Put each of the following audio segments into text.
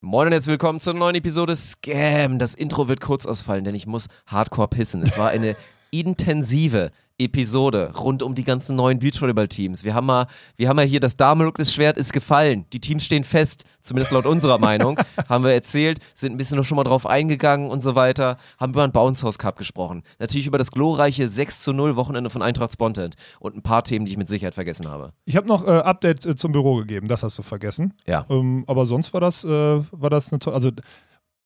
Moin und herzlich willkommen zur neuen Episode Scam. Das Intro wird kurz ausfallen, denn ich muss hardcore pissen. Es war eine intensive Episode rund um die ganzen neuen Beachvolleyball-Teams. Wir haben mal, wir haben mal hier das Damoklesschwert ist gefallen. Die Teams stehen fest, zumindest laut unserer Meinung. haben wir erzählt, sind ein bisschen noch schon mal drauf eingegangen und so weiter. Haben über einen Bounce House Cup gesprochen. Natürlich über das glorreiche 6 zu 0 Wochenende von Eintracht Spontent und ein paar Themen, die ich mit Sicherheit vergessen habe. Ich habe noch äh, Update äh, zum Büro gegeben, das hast du vergessen. Ja. Ähm, aber sonst war das, äh, war das eine tolle, also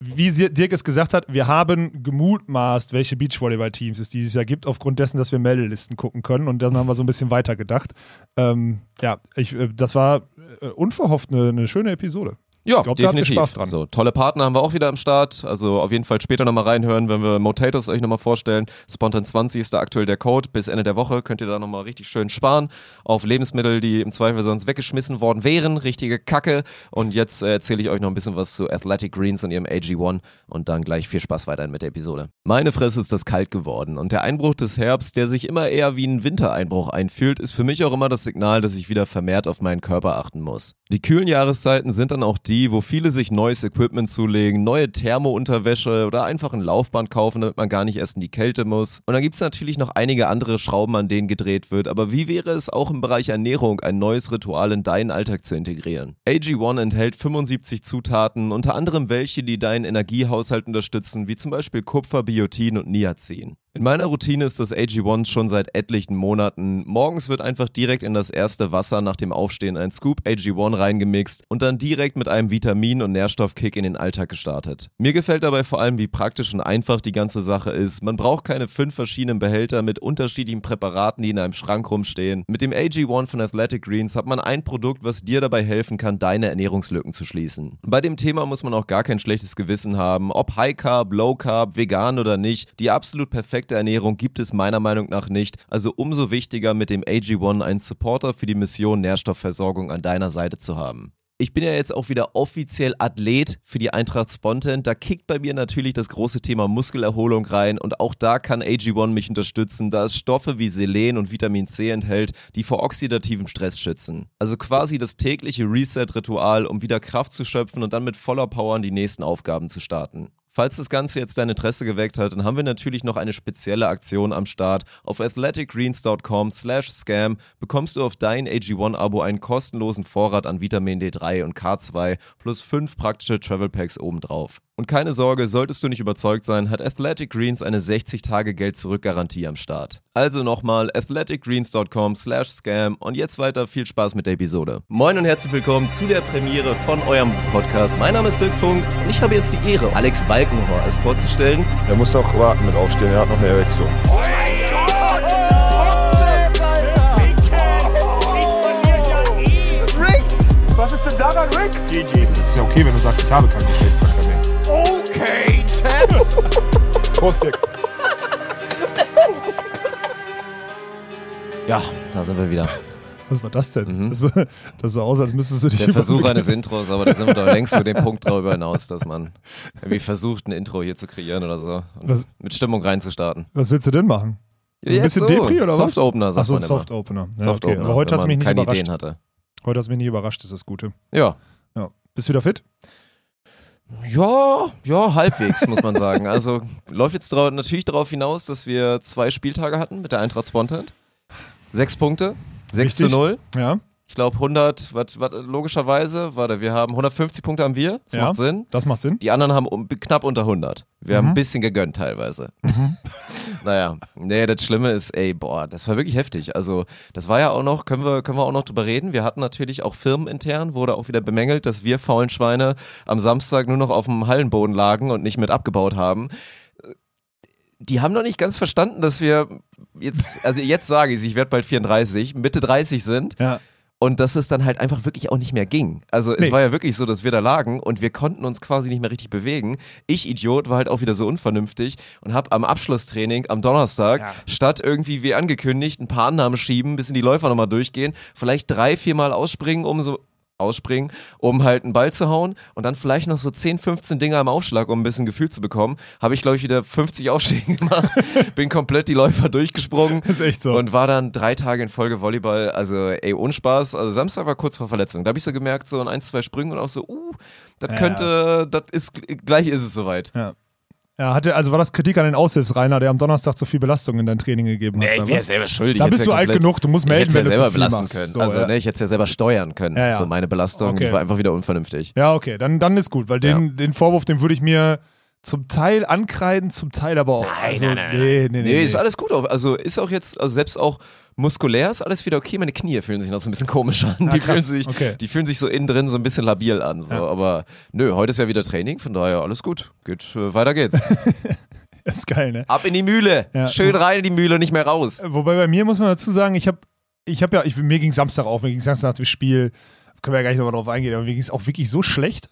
wie Dirk es gesagt hat, wir haben gemutmaßt, welche Beachvolleyball-Teams es dieses Jahr gibt, aufgrund dessen, dass wir Meldelisten gucken können. Und dann haben wir so ein bisschen weitergedacht. Ähm, ja, ich, äh, das war äh, unverhofft eine, eine schöne Episode. Ja, ich glaub, definitiv. Spaß dran. So, tolle Partner haben wir auch wieder am Start. Also auf jeden Fall später nochmal reinhören, wenn wir Motatos euch nochmal vorstellen. Spontan 20 ist da aktuell der Code. Bis Ende der Woche könnt ihr da nochmal richtig schön sparen auf Lebensmittel, die im Zweifel sonst weggeschmissen worden wären. Richtige Kacke. Und jetzt äh, erzähle ich euch noch ein bisschen was zu Athletic Greens und ihrem AG1 und dann gleich viel Spaß weiterhin mit der Episode. Meine Fresse ist das kalt geworden und der Einbruch des Herbst, der sich immer eher wie ein Wintereinbruch einfühlt, ist für mich auch immer das Signal, dass ich wieder vermehrt auf meinen Körper achten muss. Die kühlen Jahreszeiten sind dann auch die, wo viele sich neues Equipment zulegen, neue Thermounterwäsche oder einfach ein Laufband kaufen, damit man gar nicht erst in die Kälte muss. Und dann gibt es natürlich noch einige andere Schrauben, an denen gedreht wird. Aber wie wäre es auch im Bereich Ernährung, ein neues Ritual in deinen Alltag zu integrieren? AG1 enthält 75 Zutaten, unter anderem welche, die deinen Energiehaushalt unterstützen, wie zum Beispiel Kupfer, Biotin und Niacin. In meiner Routine ist das AG1 schon seit etlichen Monaten. Morgens wird einfach direkt in das erste Wasser nach dem Aufstehen ein Scoop AG1 reingemixt und dann direkt mit einem Vitamin- und Nährstoffkick in den Alltag gestartet. Mir gefällt dabei vor allem, wie praktisch und einfach die ganze Sache ist. Man braucht keine fünf verschiedenen Behälter mit unterschiedlichen Präparaten, die in einem Schrank rumstehen. Mit dem AG1 von Athletic Greens hat man ein Produkt, was dir dabei helfen kann, deine Ernährungslücken zu schließen. Bei dem Thema muss man auch gar kein schlechtes Gewissen haben, ob High Carb, Low Carb, vegan oder nicht. Die absolut perfekte Ernährung gibt es meiner Meinung nach nicht. Also umso wichtiger mit dem AG1 einen Supporter für die Mission Nährstoffversorgung an deiner Seite zu haben. Ich bin ja jetzt auch wieder offiziell Athlet für die Eintracht Spontan. Da kickt bei mir natürlich das große Thema Muskelerholung rein und auch da kann AG1 mich unterstützen, da es Stoffe wie Selen und Vitamin C enthält, die vor oxidativem Stress schützen. Also quasi das tägliche Reset-Ritual, um wieder Kraft zu schöpfen und dann mit voller Power an die nächsten Aufgaben zu starten. Falls das Ganze jetzt dein Interesse geweckt hat, dann haben wir natürlich noch eine spezielle Aktion am Start. Auf athleticgreens.com slash scam bekommst du auf dein AG1-Abo einen kostenlosen Vorrat an Vitamin D3 und K2 plus fünf praktische Travel Packs obendrauf. Und keine Sorge, solltest du nicht überzeugt sein, hat Athletic Greens eine 60-Tage-Geld-Zurück-Garantie am Start. Also nochmal athleticgreens.com slash scam und jetzt weiter viel Spaß mit der Episode. Moin und herzlich willkommen zu der Premiere von eurem Podcast. Mein Name ist Dirk Funk und ich habe jetzt die Ehre, Alex Balkenhorst vorzustellen. Er muss auch warten mit aufstehen, er hat noch eine Erektion. Was ist denn daran, Rick? GG. Das ist ja okay, wenn du sagst, ich habe keinen Geschlechtsverkehr Chad. Prost, Dirk. Ja, da sind wir wieder. Was war das denn? Mhm. Das, das sah aus, als müsstest du dich Der Versuch eines Intros, aber da sind wir doch längst über den Punkt darüber hinaus, dass man irgendwie versucht, ein Intro hier zu kreieren oder so und Was- mit Stimmung reinzustarten. Was willst du denn machen? Ein Jetzt bisschen so. Depri oder was? Soft Opener, sagt Achso, man immer. Soft Opener. Ja, Soft okay. Opener, Aber heute hast du mich man nicht keine überrascht. Ideen hatte. Heute hast du mich nicht überrascht, das ist das Gute. Ja. Ja. Bist du wieder fit? Ja, ja, halbwegs, muss man sagen. Also läuft jetzt drau natürlich darauf hinaus, dass wir zwei Spieltage hatten mit der Eintracht Spontan. Sechs Punkte, 6 zu Richtig. 0. Ja. Ich glaube 100, wat, wat, logischerweise, warte, wir haben 150 Punkte haben wir, das Ja. macht Sinn. Das macht Sinn. Die anderen haben um, knapp unter 100. Wir haben Mhm. ein bisschen gegönnt teilweise. naja, nee, das Schlimme ist, ey, boah, das war wirklich heftig. Also, das war ja auch noch, können wir, können wir auch noch drüber reden. Wir hatten natürlich auch firmenintern, wurde auch wieder bemängelt, dass wir faulen Schweine am Samstag nur noch auf dem Hallenboden lagen und nicht mit abgebaut haben. Die haben noch nicht ganz verstanden, dass wir jetzt, also jetzt sage ich ich werde bald 34, Mitte 30 sind Ja. Und dass es dann halt einfach wirklich auch nicht mehr ging. Also es Nee. war ja wirklich so, dass wir da lagen und wir konnten uns quasi nicht mehr richtig bewegen. Ich, Idiot, war halt auch wieder so unvernünftig und habe am Abschlusstraining am Donnerstag Ja. statt irgendwie wie angekündigt ein paar Annahmen schieben, bis in die Läufer nochmal durchgehen, vielleicht drei, viermal ausspringen, um so ausspringen, um halt einen Ball zu hauen und dann vielleicht noch so 10, 15 Dinger im Aufschlag, um ein bisschen Gefühl zu bekommen. Habe ich, glaube ich, wieder 50 Aufschläge gemacht, bin komplett die Läufer durchgesprungen Das ist echt so. und war dann drei Tage in Folge Volleyball. Also, ey, ohne Spaß. Also, Samstag war kurz vor Verletzung. Da habe ich so gemerkt, so in ein, zwei Sprüngen und auch so, uh, das Ja. könnte, das ist, gleich ist es soweit. Ja. Ja, hatte, also war das Kritik an den Aushilfsreiner, der am Donnerstag zu viel Belastung in dein Training gegeben hat? Nee, ich bin ja selber schuld. Ich Da bist ja du alt genug, du musst melden, wenn ja du selber zu viel belasten machst. können. So, also, ja. ne, ich hätte es ja selber steuern können. Ja, ja. So meine Belastung, Okay. ich war einfach wieder unvernünftig. Ja, okay, dann, dann ist gut, weil den, den Vorwurf, den würde ich mir zum Teil ankreiden, zum Teil aber auch. Nein, also, nein, nein, Nee, nee, nee. Nee, ist alles gut. Also ist auch jetzt, also selbst auch muskulär ist alles wieder okay. Meine Knie fühlen sich noch so ein bisschen komisch an. die, fühlen sich, Okay. die fühlen sich so innen drin so ein bisschen labil an. So. Ja. Aber nö, heute ist ja wieder Training, von daher alles gut. Geht, äh, weiter geht's. ist geil, ne? Ab in die Mühle. Ja. Schön rein in die Mühle, nicht mehr raus. Wobei bei mir muss man dazu sagen, ich habe ich hab ja, ich, mir ging Samstag auch, mir ging Samstag nach dem Spiel, können wir ja gar nicht nochmal drauf eingehen, aber mir ging es auch wirklich so schlecht.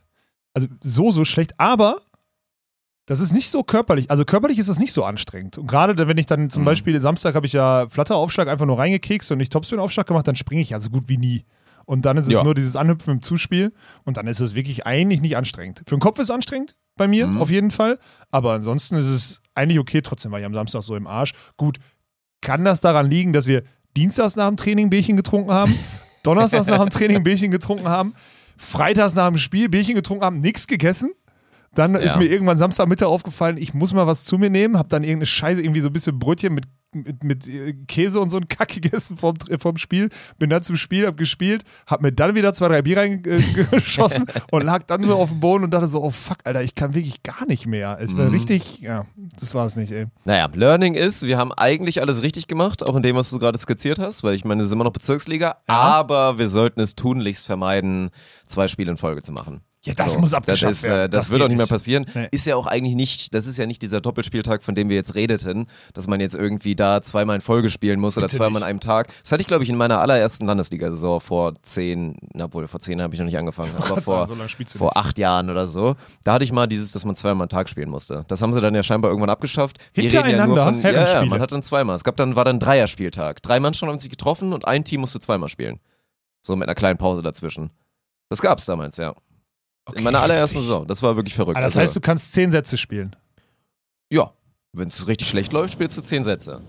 Also so, so schlecht, aber das ist nicht so körperlich. Also körperlich ist es nicht so anstrengend. Und gerade wenn ich dann zum Mhm. Beispiel, Samstag habe ich ja Flatteraufschlag einfach nur reingekekst und nicht Topspin-Aufschlag gemacht, dann springe ich ja so gut wie nie. Und dann ist es Ja. nur dieses Anhüpfen im Zuspiel und dann ist es wirklich eigentlich nicht anstrengend. Für den Kopf ist es anstrengend bei mir, Mhm. auf jeden Fall. Aber ansonsten ist es eigentlich okay. Trotzdem war ich am Samstag so im Arsch. Gut, kann das daran liegen, dass wir dienstags nach dem Training Bierchen getrunken haben, donnerstags nach dem Training Bierchen getrunken haben, freitags nach dem Spiel Bierchen getrunken haben, nichts gegessen? Dann ist Ja. mir irgendwann Samstagmittag aufgefallen, ich muss mal was zu mir nehmen, hab dann irgendeine Scheiße, irgendwie so ein bisschen Brötchen mit, mit, mit äh, Käse und so einen Kack gegessen vom, vom Spiel, bin dann zum Spiel, hab gespielt, hab mir dann wieder zwei, drei Bier reingeschossen und lag dann so auf dem Boden und dachte so, oh fuck, Alter, ich kann wirklich gar nicht mehr. Es war Mhm. richtig, ja, das war es nicht, ey. Naja, Learning ist, wir haben eigentlich alles richtig gemacht, auch in dem, was du gerade skizziert hast, weil ich meine, es ist immer noch Bezirksliga, aber wir sollten es tunlichst vermeiden, zwei Spiele in Folge zu machen. Ja, das muss abgeschafft das ist, werden. Äh, das, Das wird auch nicht mehr passieren. Nee. Ist ja auch eigentlich nicht, das ist ja nicht dieser Doppelspieltag, von dem wir jetzt redeten, dass man jetzt irgendwie da zweimal in Folge spielen muss oder Bitte zweimal nicht. an einem Tag. Das hatte ich, glaube ich, in meiner allerersten Landesliga-Saison vor zehn, na, obwohl vor zehn habe ich noch nicht angefangen, aber Gott vor, so vor acht Jahren oder so. Da hatte ich mal dieses, dass man zweimal am Tag spielen musste. Das haben sie dann ja scheinbar irgendwann abgeschafft. Wir reden ja Hintereinander von, ja, ja, man hat dann zweimal. Es gab dann, war dann ein Dreierspieltag. Drei Mannschaften haben sich getroffen und ein Team musste zweimal spielen. So mit einer kleinen Pause dazwischen. Das gab's damals, ja. In meiner allerersten heftig. Saison. Das war wirklich verrückt. Ah, das Also- heißt, du kannst zehn Sätze spielen. ja, wenn es richtig schlecht läuft, spielst du zehn Sätze.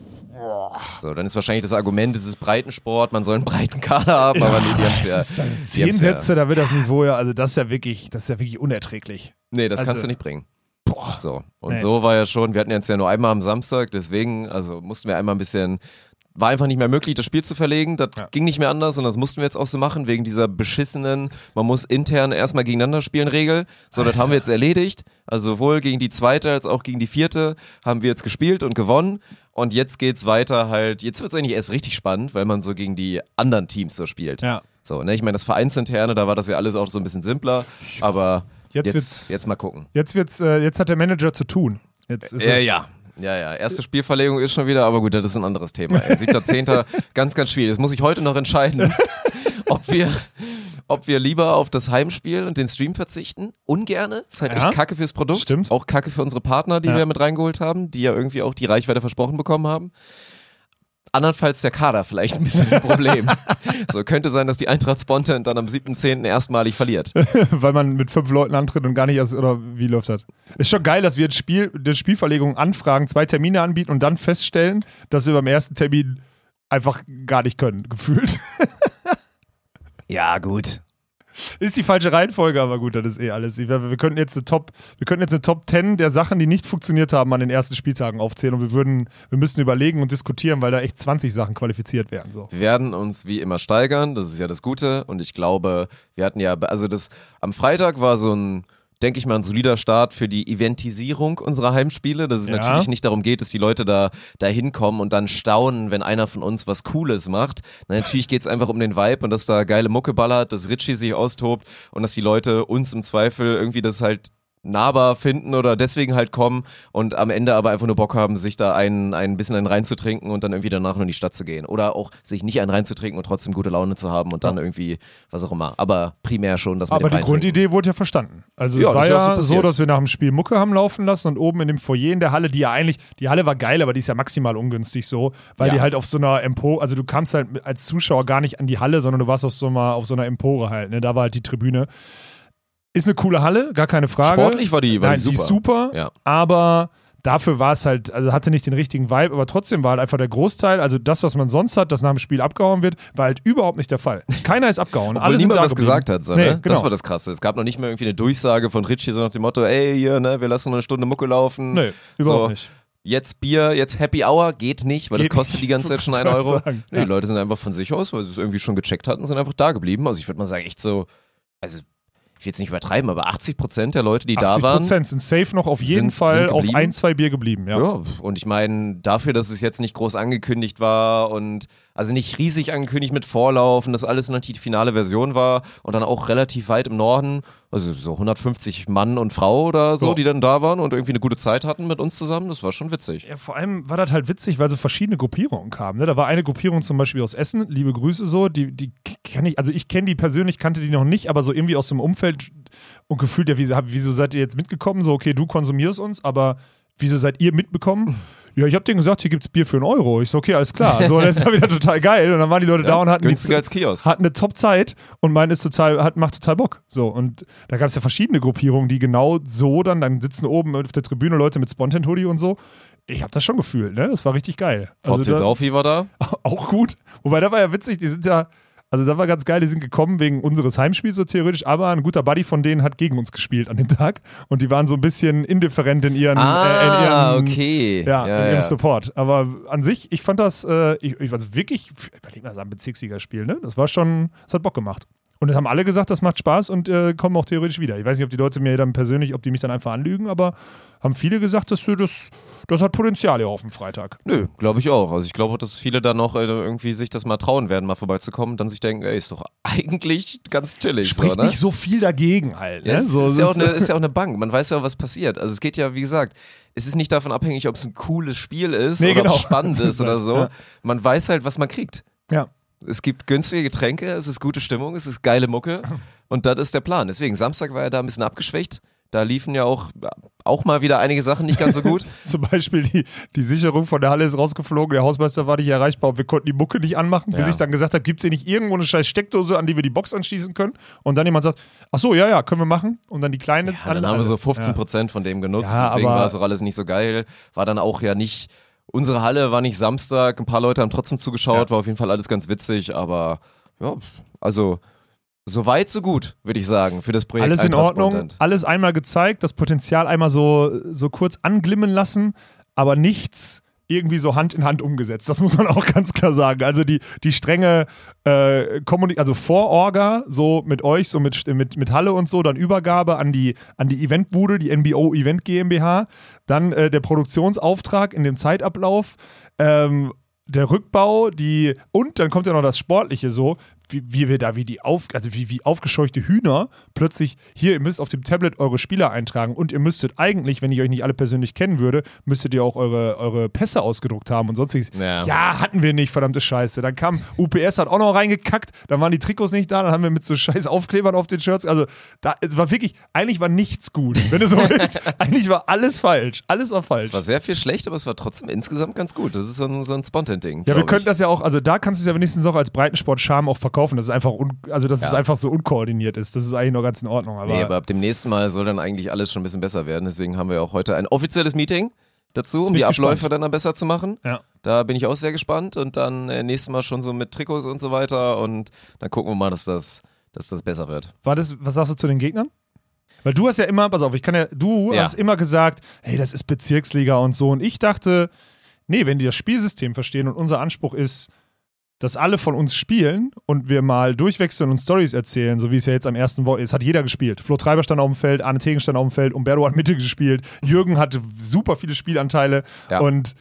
So, dann ist wahrscheinlich das Argument, es ist Breitensport, man soll einen breiten Kader haben, aber nee, die haben's ja. das ist also zehn haben's ja- Sätze, da wird das Niveau ja, also das ist ja wirklich, das ist ja wirklich unerträglich. Nee, das also- kannst du nicht bringen. Boah. So. Und Nee. so war ja schon, wir hatten jetzt ja nur einmal am Samstag, deswegen, also mussten wir einmal ein bisschen, war einfach nicht mehr möglich, das Spiel zu verlegen. Das Ja. ging nicht mehr anders und das mussten wir jetzt auch so machen, wegen dieser beschissenen, man muss intern erstmal gegeneinander spielen Regel. So, das haben wir jetzt erledigt. Also sowohl gegen die zweite als auch gegen die vierte haben wir jetzt gespielt und gewonnen. Und jetzt geht's weiter halt, jetzt wird's eigentlich erst richtig spannend, weil man so gegen die anderen Teams so spielt. Ja. So, ne, ich meine, das Vereinsinterne, da war das ja alles auch so ein bisschen simpler, aber Jetzt jetzt, wird's- jetzt mal gucken. Jetzt wird's, äh, jetzt hat der Manager zu tun. Jetzt ist Ja, es, ja. Ja, ja. Erste Spielverlegung ist schon wieder, aber gut, das ist ein anderes Thema. ey. Siebter, Zehnter, ganz, ganz schwierig. Das muss ich heute noch entscheiden, ob wir, ob wir lieber auf das Heimspiel und den Stream verzichten. Ungerne. Ist halt Ja. echt Kacke fürs Produkt. Stimmt. Auch Kacke für unsere Partner, die Ja. wir mit reingeholt haben, die ja irgendwie auch die Reichweite versprochen bekommen haben. Andernfalls der Kader vielleicht ein bisschen ein Problem. so könnte sein, dass die Eintracht Spontan dann am 7.10. erstmalig verliert. weil man mit fünf Leuten antritt und gar nicht erst, oder wie läuft das? Ist schon geil, dass wir jetzt Spiel, der Spielverlegung anfragen, zwei Termine anbieten und dann feststellen, dass wir beim ersten Termin einfach gar nicht können, gefühlt. Ja, gut. Ist die falsche Reihenfolge, aber gut, das ist eh alles. Wir, wir könnten jetzt eine Top, wir könnten jetzt eine Top 10 der Sachen, die nicht funktioniert haben, an den ersten Spieltagen aufzählen und wir würden, wir müssten überlegen und diskutieren, weil da echt 20 Sachen qualifiziert werden. So. Wir werden uns wie immer steigern, das ist ja das Gute. Und ich glaube, wir hatten ja, also das am Freitag war so ein, denke ich mal, ein solider Start für die Eventisierung unserer Heimspiele. Dass es Ja. natürlich nicht darum geht, dass die Leute da, da hinkommen und dann staunen, wenn einer von uns was Cooles macht. Na, natürlich geht es einfach um den Vibe und dass da geile Mucke ballert, dass Richie sich austobt und dass die Leute uns im Zweifel irgendwie das halt nahbar finden oder deswegen halt kommen und am Ende aber einfach nur Bock haben, sich da ein, ein bisschen einen reinzutrinken und dann irgendwie danach nur in die Stadt zu gehen. Oder auch sich nicht einen reinzutrinken und trotzdem gute Laune zu haben und dann irgendwie, was auch immer. Aber primär schon, dass man Aber die Grundidee wurde ja verstanden. Also Ja, es war ja ja so, dass wir nach dem Spiel Mucke haben laufen lassen und oben in dem Foyer in der Halle, die ja eigentlich, die Halle war geil, aber die ist ja maximal ungünstig so, weil Ja. die halt auf so einer Empore, also du kamst halt als Zuschauer gar nicht an die Halle, sondern du warst auf so einer, auf so einer Empore halt, ne? Da war halt die Tribüne. Ist eine coole Halle, gar keine Frage. Sportlich war die- war Nein, die die ist super, Ja. aber dafür war es halt, also hatte nicht den richtigen Vibe, aber trotzdem war halt einfach der Großteil, also das, was man sonst hat, das nach dem Spiel abgehauen wird, war halt überhaupt nicht der Fall. Keiner ist abgehauen. Obwohl Alle niemand was geblieben. gesagt hat, so, Nee, ne? genau. Das war das Krasse. Es gab noch nicht mal irgendwie eine Durchsage von Richie, so nach dem Motto, ey, hier, ne, wir lassen noch eine Stunde Mucke laufen. Nee, überhaupt So, nicht. Jetzt Bier, jetzt Happy Hour, geht nicht, weil Geht das kostet nicht. die ganze Zeit schon Was einen soll man Euro. sagen? Nee, Ja. Die Leute sind einfach von sich aus, weil sie es irgendwie schon gecheckt hatten, sind einfach da geblieben. Also ich würde mal sagen, echt so, also ich will jetzt nicht übertreiben, aber 80 Prozent der Leute, die da 80 waren, Prozent sind safe noch auf jeden sind- Fall sind auf ein, zwei Bier geblieben. Ja. Ja, und ich meine, dafür, dass es jetzt nicht groß angekündigt war und also nicht riesig angekündigt mit Vorlauf und das alles noch die finale Version war und dann auch relativ weit im Norden, also so 150 Mann und Frau oder so, Ja. die dann da waren und irgendwie eine gute Zeit hatten mit uns zusammen, das war schon witzig. Ja, vor allem war das halt witzig, weil so verschiedene Gruppierungen kamen. Ne? Da war eine Gruppierung zum Beispiel aus Essen, liebe Grüße so, die, die kenne ich, also ich kenne die persönlich, kannte die noch nicht, aber so irgendwie aus dem Umfeld und gefühlt, ja, wieso, seid ihr jetzt mitgekommen? So, okay, du konsumierst uns, aber wieso seid ihr mitbekommen? Ja, ich hab denen gesagt, hier gibt's Bier für einen Euro. Ich so, okay, alles klar. So, das ist ja wieder total geil. Und dann waren die Leute da und hatten die, als Kiosk. hatten eine Top-Zeit und meinen ist total, hat, macht total Bock. So, und da gab es ja verschiedene Gruppierungen, die genau so dann, dann sitzen oben auf der Tribüne Leute mit Spontan-Hoodie und so. Ich habe das schon gefühlt, ne? Das war richtig geil. VC Also da, Saufi war da. auch gut. Wobei, da war ja witzig, die sind ja, also da war ganz geil, die sind gekommen wegen unseres Heimspiels so theoretisch, aber ein guter Buddy von denen hat gegen uns gespielt an dem Tag und die waren so ein bisschen indifferent in ihren, äh, in ihren Ah, okay. ja, in ihrem ja. Support. Aber an sich, ich fand das, äh, ich, ich also wirklich, überleg mal, so ein Bezirksligaspiel, ne? Das war schon, das hat Bock gemacht. Und es haben alle gesagt, das macht Spaß und äh, kommen auch theoretisch wieder. Ich weiß nicht, ob die Leute mir dann persönlich, ob die mich dann einfach anlügen, aber haben viele gesagt, dass du das, das hat Potenzial hier auf dem Freitag. Nö, glaube ich auch. Also ich glaube, dass viele da noch äh, irgendwie sich das mal trauen werden, mal vorbeizukommen, dann sich denken, ey, ist doch eigentlich ganz chillig. Spricht so, ne? nicht so viel dagegen halt. Ne? Ja, es so, ist, ja auch das eine, ist ja auch eine Bank. Man weiß ja, was passiert. Also es geht ja, wie gesagt, es ist nicht davon abhängig, ob es ein cooles Spiel ist Nee, oder ob genau. es spannend ist oder so. Ja. Man weiß halt, was man kriegt. ja. Es gibt günstige Getränke, es ist gute Stimmung, es ist geile Mucke und das ist der Plan. Deswegen, Samstag war er da ein bisschen abgeschwächt. Da liefen ja auch, auch mal wieder einige Sachen nicht ganz so gut. Zum Beispiel die, die Sicherung von der Halle ist rausgeflogen, der Hausmeister war nicht erreichbar und wir konnten die Mucke nicht anmachen, bis Ja. ich dann gesagt habe, gibt es hier nicht irgendwo eine scheiß Steckdose, an die wir die Box anschließen können? Und dann jemand sagt, ach so, ja, ja, können wir machen. Und dann die kleine. Ja, dann haben wir so 15 Prozent von dem genutzt, Ja, deswegen war es auch alles nicht so geil. War dann auch ja nicht, unsere Halle war nicht Samstag, ein paar Leute haben trotzdem zugeschaut, Ja. war auf jeden Fall alles ganz witzig, aber ja, also so weit, so gut, würde ich sagen, für das Projekt Alles in Ordnung, alles einmal gezeigt, das Potenzial einmal so, so kurz anglimmen lassen, aber nichts irgendwie so Hand in Hand umgesetzt. Das muss man auch ganz klar sagen. Also die, die strenge äh, Kommunik also Vororga, so mit euch, so mit, mit, mit Halle und so, dann Übergabe an die, an die Eventbude, die NBO Event GmbH, dann äh, der Produktionsauftrag in dem Zeitablauf, ähm, der Rückbau, die und dann kommt ja noch das Sportliche so, wie, wie wir da wie die auf, also wie, wie aufgescheuchte Hühner plötzlich hier, ihr müsst auf dem Tablet eure Spieler eintragen und ihr müsstet eigentlich, wenn ich euch nicht alle persönlich kennen würde, müsstet ihr auch eure, eure Pässe ausgedruckt haben und sonstiges. Ja. ja, hatten wir nicht, verdammte Scheiße. Dann kam UPS, hat auch noch reingekackt, dann waren die Trikots nicht da, dann haben wir mit so scheiß Aufklebern auf den Shirts, also da es war wirklich, eigentlich war nichts gut, wenn du so willst. eigentlich war alles falsch, alles war falsch. Es war sehr viel schlecht, aber es war trotzdem insgesamt ganz gut. Das ist so ein, so ein Spontan-Ding. Ja, wir könnten das ja auch, also da kannst du es ja wenigstens auch als Breitensport-Charme auch verkaufen. Das ist einfach, also dass es Ja. einfach so unkoordiniert ist. Das ist eigentlich noch ganz in Ordnung. Aber, Nee, aber ab dem nächsten Mal soll dann eigentlich alles schon ein bisschen besser werden. Deswegen haben wir auch heute ein offizielles Meeting dazu, um die Abläufe gespannt. dann, dann besser zu machen. ja. Da bin ich auch sehr gespannt und dann äh, nächstes Mal schon so mit Trikots und so weiter und dann gucken wir mal, dass das, dass das besser wird. War das, was sagst du zu den Gegnern? Weil du hast ja immer, pass auf, ich kann ja, du Ja. hast immer gesagt, hey, das ist Bezirksliga und so. Und ich dachte, nee, wenn die das Spielsystem verstehen und unser Anspruch ist, dass alle von uns spielen und wir mal durchwechseln und Stories erzählen, so wie es ja jetzt am ersten Woche ist, hat jeder gespielt. Flo Treiber stand auf dem Feld, Arne Tegen stand auf dem Feld, Umberto hat Mitte gespielt, Jürgen hatte super viele Spielanteile Ja. und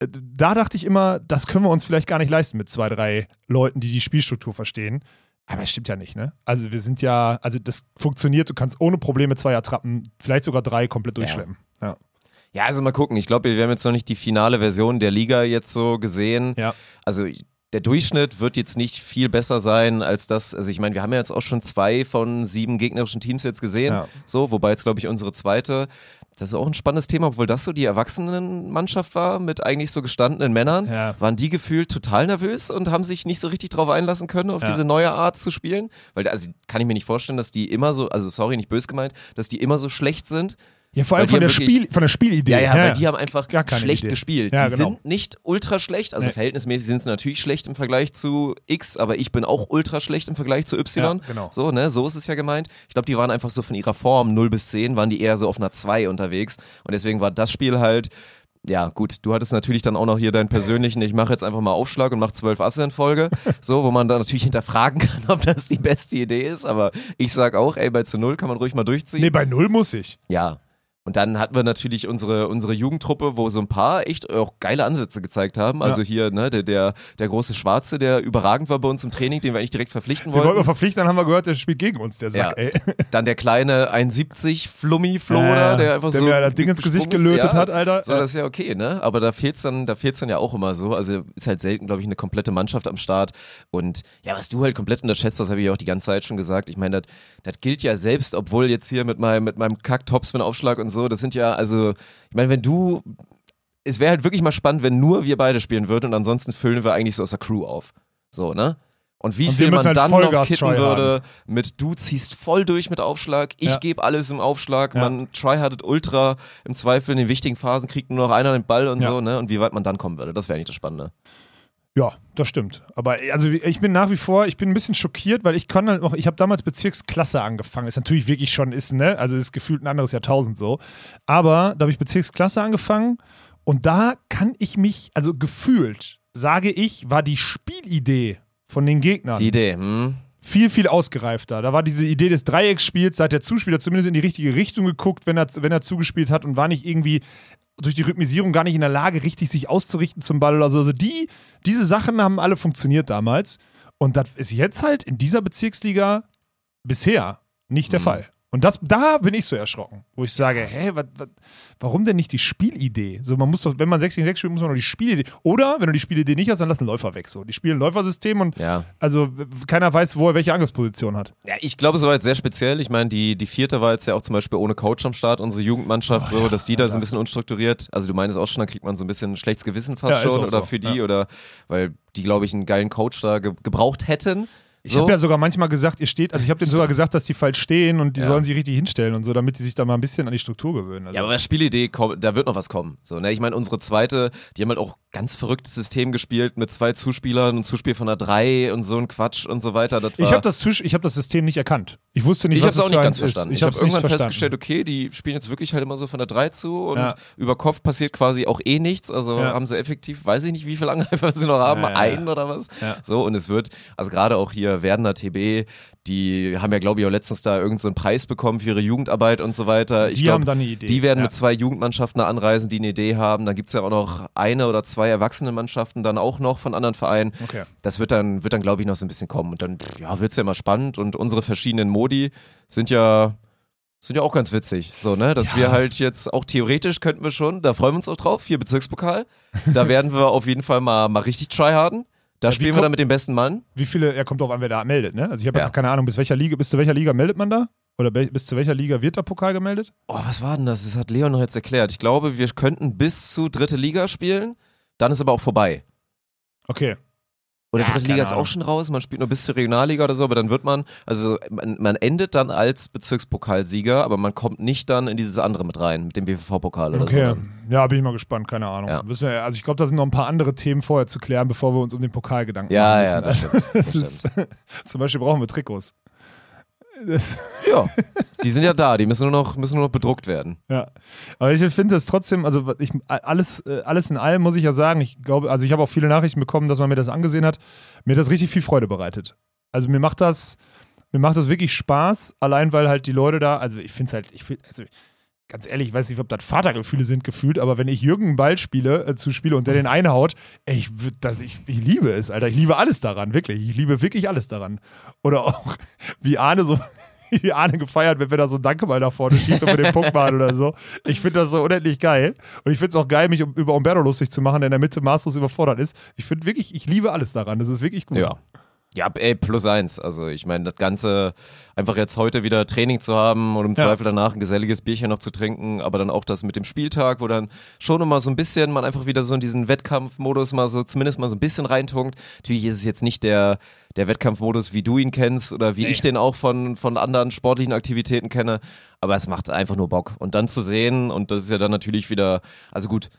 äh, da dachte ich immer, das können wir uns vielleicht gar nicht leisten mit zwei, drei Leuten, die die Spielstruktur verstehen. Aber es stimmt ja nicht, ne? Also wir sind ja, also das funktioniert, du kannst ohne Probleme zwei Attrappen, vielleicht sogar drei komplett durchschleppen. Ja. Ja, also mal gucken. Ich glaube, wir haben jetzt noch nicht die finale Version der Liga jetzt so gesehen. Ja. Also der Durchschnitt wird jetzt nicht viel besser sein als das. Also ich meine, wir haben ja jetzt auch schon zwei von sieben gegnerischen Teams jetzt gesehen. Ja. So, wobei jetzt glaube ich unsere zweite. Das ist auch ein spannendes Thema, obwohl das so die Erwachsenenmannschaft war mit eigentlich so gestandenen Männern. Ja. Waren die gefühlt total nervös und haben sich nicht so richtig drauf einlassen können, auf Ja. diese neue Art zu spielen? Weil, also kann ich mir nicht vorstellen, dass die immer so, also sorry, nicht böse gemeint, dass die immer so schlecht sind. Ja, vor allem von der, Spiel, von der Spielidee. Ja, ja, weil die haben einfach schlecht Idee. gespielt. Ja, die genau. sind nicht ultra schlecht, also Nee. verhältnismäßig sind sie natürlich schlecht im Vergleich zu X, aber ich bin auch ultra schlecht im Vergleich zu Y. Ja, genau. So, ne, so ist es ja gemeint. Ich glaube, die waren einfach so von ihrer Form 0 bis 10, waren die eher so auf einer 2 unterwegs und deswegen war das Spiel halt ja, gut, du hattest natürlich dann auch noch hier deinen persönlichen, ich mache jetzt einfach mal Aufschlag und mache zwölf Asse in Folge, so, wo man dann natürlich hinterfragen kann, ob das die beste Idee ist, aber ich sag auch, ey, bei zu null kann man ruhig mal durchziehen. Nee, bei null muss ich. Ja. Und dann hatten wir natürlich unsere, unsere Jugendtruppe, wo so ein paar echt auch geile Ansätze gezeigt haben. Also hier, ne, der, der, der große Schwarze, der überragend war bei uns im Training, den wir eigentlich direkt verpflichten Den wollten wir wollten. verpflichten, dann haben wir gehört, der spielt gegen uns, der Sack, Ja. ey. Dann der kleine 1,70 Flummi Flo, Ja, da, der einfach der so. mir das Ding ins Gesicht gelötet ja. hat, Alter. So, das ist ja okay, ne? Aber da fehlt's dann, da fehlt's dann ja auch immer so. Also ist halt selten, glaube ich, eine komplette Mannschaft am Start. Und ja, was du halt komplett unterschätzt, das habe ich auch die ganze Zeit schon gesagt. Ich meine, das das gilt ja selbst, obwohl jetzt hier mit meinem, mit meinem Kack-Topspin-Aufschlag und so, das sind ja, also, ich meine, wenn du. Es wäre halt wirklich mal spannend, wenn nur wir beide spielen würden und ansonsten füllen wir eigentlich so aus der Crew auf. So, ne? Und wie Und viel man halt dann noch Vollgas kitten tryharden. würde mit du ziehst voll durch mit Aufschlag, ich Ja. gebe alles im Aufschlag, Ja. man tryhardet ultra, im Zweifel in den wichtigen Phasen kriegt nur noch einer den Ball und Ja. so, ne? Und wie weit man dann kommen würde, das wäre nicht das Spannende. Ja, das stimmt. Aber also ich bin nach wie vor, ich bin ein bisschen schockiert, weil ich kann halt noch, ich habe damals Bezirksklasse angefangen. Ist natürlich wirklich schon, ist, ne? Also ist gefühlt ein anderes Jahrtausend so. Aber da habe ich Bezirksklasse angefangen und da kann ich mich, also gefühlt, sage ich, war die Spielidee von den Gegnern Die Idee, hm? Viel, viel ausgereifter. Da war diese Idee des Dreiecksspiels, da hat der Zuspieler zumindest in die richtige Richtung geguckt, wenn er, wenn er zugespielt hat und war nicht irgendwie durch die Rhythmisierung gar nicht in der Lage, richtig sich auszurichten zum Ball oder so. Also die, diese Sachen haben alle funktioniert damals. Und das ist jetzt halt in dieser Bezirksliga bisher nicht der Mhm. Fall. Und das, da bin ich so erschrocken, wo ich sage, hä, wat, wat, warum denn nicht die Spielidee? So, man muss doch, wenn man 6 gegen 6 spielt, muss man doch die Spielidee. Oder, wenn du die Spielidee nicht hast, dann lass einen Läufer weg. So. Die spielen ein Läufersystem und Ja. also keiner weiß, wo er welche Angriffsposition hat. Ja, ich glaube, es war jetzt sehr speziell. Ich meine, die, die vierte war jetzt ja auch zum Beispiel ohne Coach am Start, unsere Jugendmannschaft, Oh so, dass die da so ein bisschen unstrukturiert, also du meinst auch schon, dann kriegt man so ein bisschen ein schlechtes Gewissen fast Ja, schon oder so, für die oder weil die, glaube ich, einen geilen Coach da ge gebraucht hätten. Ich So. habe ja sogar manchmal gesagt, ihr steht, also ich habe denen sogar gesagt, dass die falsch stehen und die Ja. sollen sich richtig hinstellen und so, damit die sich da mal ein bisschen an die Struktur gewöhnen. Also, Ja, aber bei Spielidee, da wird noch was kommen. So, ne? Ich meine, unsere zweite, die haben halt auch ganz verrücktes System gespielt mit zwei Zuspielern, ein Zuspiel von einer drei und so ein Quatsch und so weiter. Ich habe das, ich hab das System nicht erkannt. Ich wusste nicht, ich was habe es auch es nicht ganz ist. verstanden. Ich Ich, habe es irgendwann verstanden. festgestellt, okay, die spielen jetzt wirklich halt immer so von der 3 zu und Ja. über Kopf passiert quasi auch eh nichts. Also Ja. haben sie effektiv, weiß ich nicht, wie viele Angreifer sie noch haben, Ja, einen oder was. So, und es wird, also gerade auch hier Werdener TB, die haben ja, glaube ich, auch letztens da irgendeinen so einen Preis bekommen für ihre Jugendarbeit und so weiter. Ich Die glaub, haben dann eine Idee. Die werden mit zwei Jugendmannschaften anreisen, die eine Idee haben. Dann gibt's ja auch noch eine oder zwei Erwachsenenmannschaften dann auch noch von anderen Vereinen. Okay. Das wird dann, wird dann glaube ich, noch so ein bisschen kommen. Und dann ja, wird's ja immer spannend. Und unsere verschiedenen Modi sind ja, sind ja auch ganz witzig. So, ne? Dass Ja. wir halt jetzt auch theoretisch könnten wir schon, da freuen wir uns auch drauf, hier Bezirkspokal. Da werden wir auf jeden Fall mal, mal richtig tryharden. Da spielen wir kommt- dann mit dem besten Mann. Wie viele, er kommt drauf an, wer da meldet, ne? Also ich habe Ja. keine Ahnung, bis welcher Liga, bis zu welcher Liga meldet man da? Oder bis zu welcher Liga wird der Pokal gemeldet? Oh, was war denn das? Das hat Leon noch jetzt erklärt. Ich glaube, wir könnten bis zu dritte Liga spielen. Dann ist aber auch vorbei. Okay. Oder Ja, dritte Liga ist auch schon raus, man spielt nur bis zur Regionalliga oder so, aber dann wird man, also man, man endet dann als Bezirkspokalsieger, aber man kommt nicht dann in dieses andere mit rein, mit dem BVV-Pokal oder so. Okay. Dann. Ja, bin ich mal gespannt, keine Ahnung. Ja. Wissen wir- Also ich glaube, da sind noch ein paar andere Themen vorher zu klären, bevor wir uns um den Pokal Gedanken Ja, machen ja, müssen. das Also, das ist, zum Beispiel brauchen wir Trikots. Das, Ja, die sind ja da, die müssen nur noch, müssen nur noch bedruckt werden. Ja, aber ich finde es trotzdem, also ich, alles, äh, alles in allem muss ich ja sagen, ich glaube, also ich habe auch viele Nachrichten bekommen, dass man mir das angesehen hat. Mir hat das richtig viel Freude bereitet. Also mir macht das, mir macht das wirklich Spaß, allein weil halt die Leute da, also ich finde es halt, ich find, also ganz ehrlich, ich weiß nicht, ob das Vatergefühle sind gefühlt, aber wenn ich Jürgen einen Ball spiele, äh, zuspiele und der den einhaut, ey, ich, das, ich, ich liebe es, Alter. Ich liebe alles daran, wirklich. Ich liebe wirklich alles daran. Oder auch, wie Arne so. Wie Arne gefeiert wenn er so einen Dankeball nach vorne schiebt wir den Punkt machen oder so. Ich finde das so unendlich geil. Und ich finde es auch geil, mich über Umberto lustig zu machen, der in der Mitte maßlos überfordert ist. Ich finde wirklich, ich liebe alles daran. Das ist wirklich gut. Ja. Ja, ey, plus eins. Also ich meine, das Ganze einfach jetzt heute wieder Training zu haben und im Ja. Zweifel danach ein geselliges Bierchen noch zu trinken, aber dann auch das mit dem Spieltag, wo dann schon immer so ein bisschen man einfach wieder so in diesen Wettkampfmodus mal so zumindest mal so ein bisschen reintunkt. Natürlich ist es jetzt nicht der, der Wettkampfmodus, wie du ihn kennst oder wie ich den auch von, von anderen sportlichen Aktivitäten kenne, aber es macht einfach nur Bock. Und dann zu sehen und das ist ja dann natürlich wieder, also gut,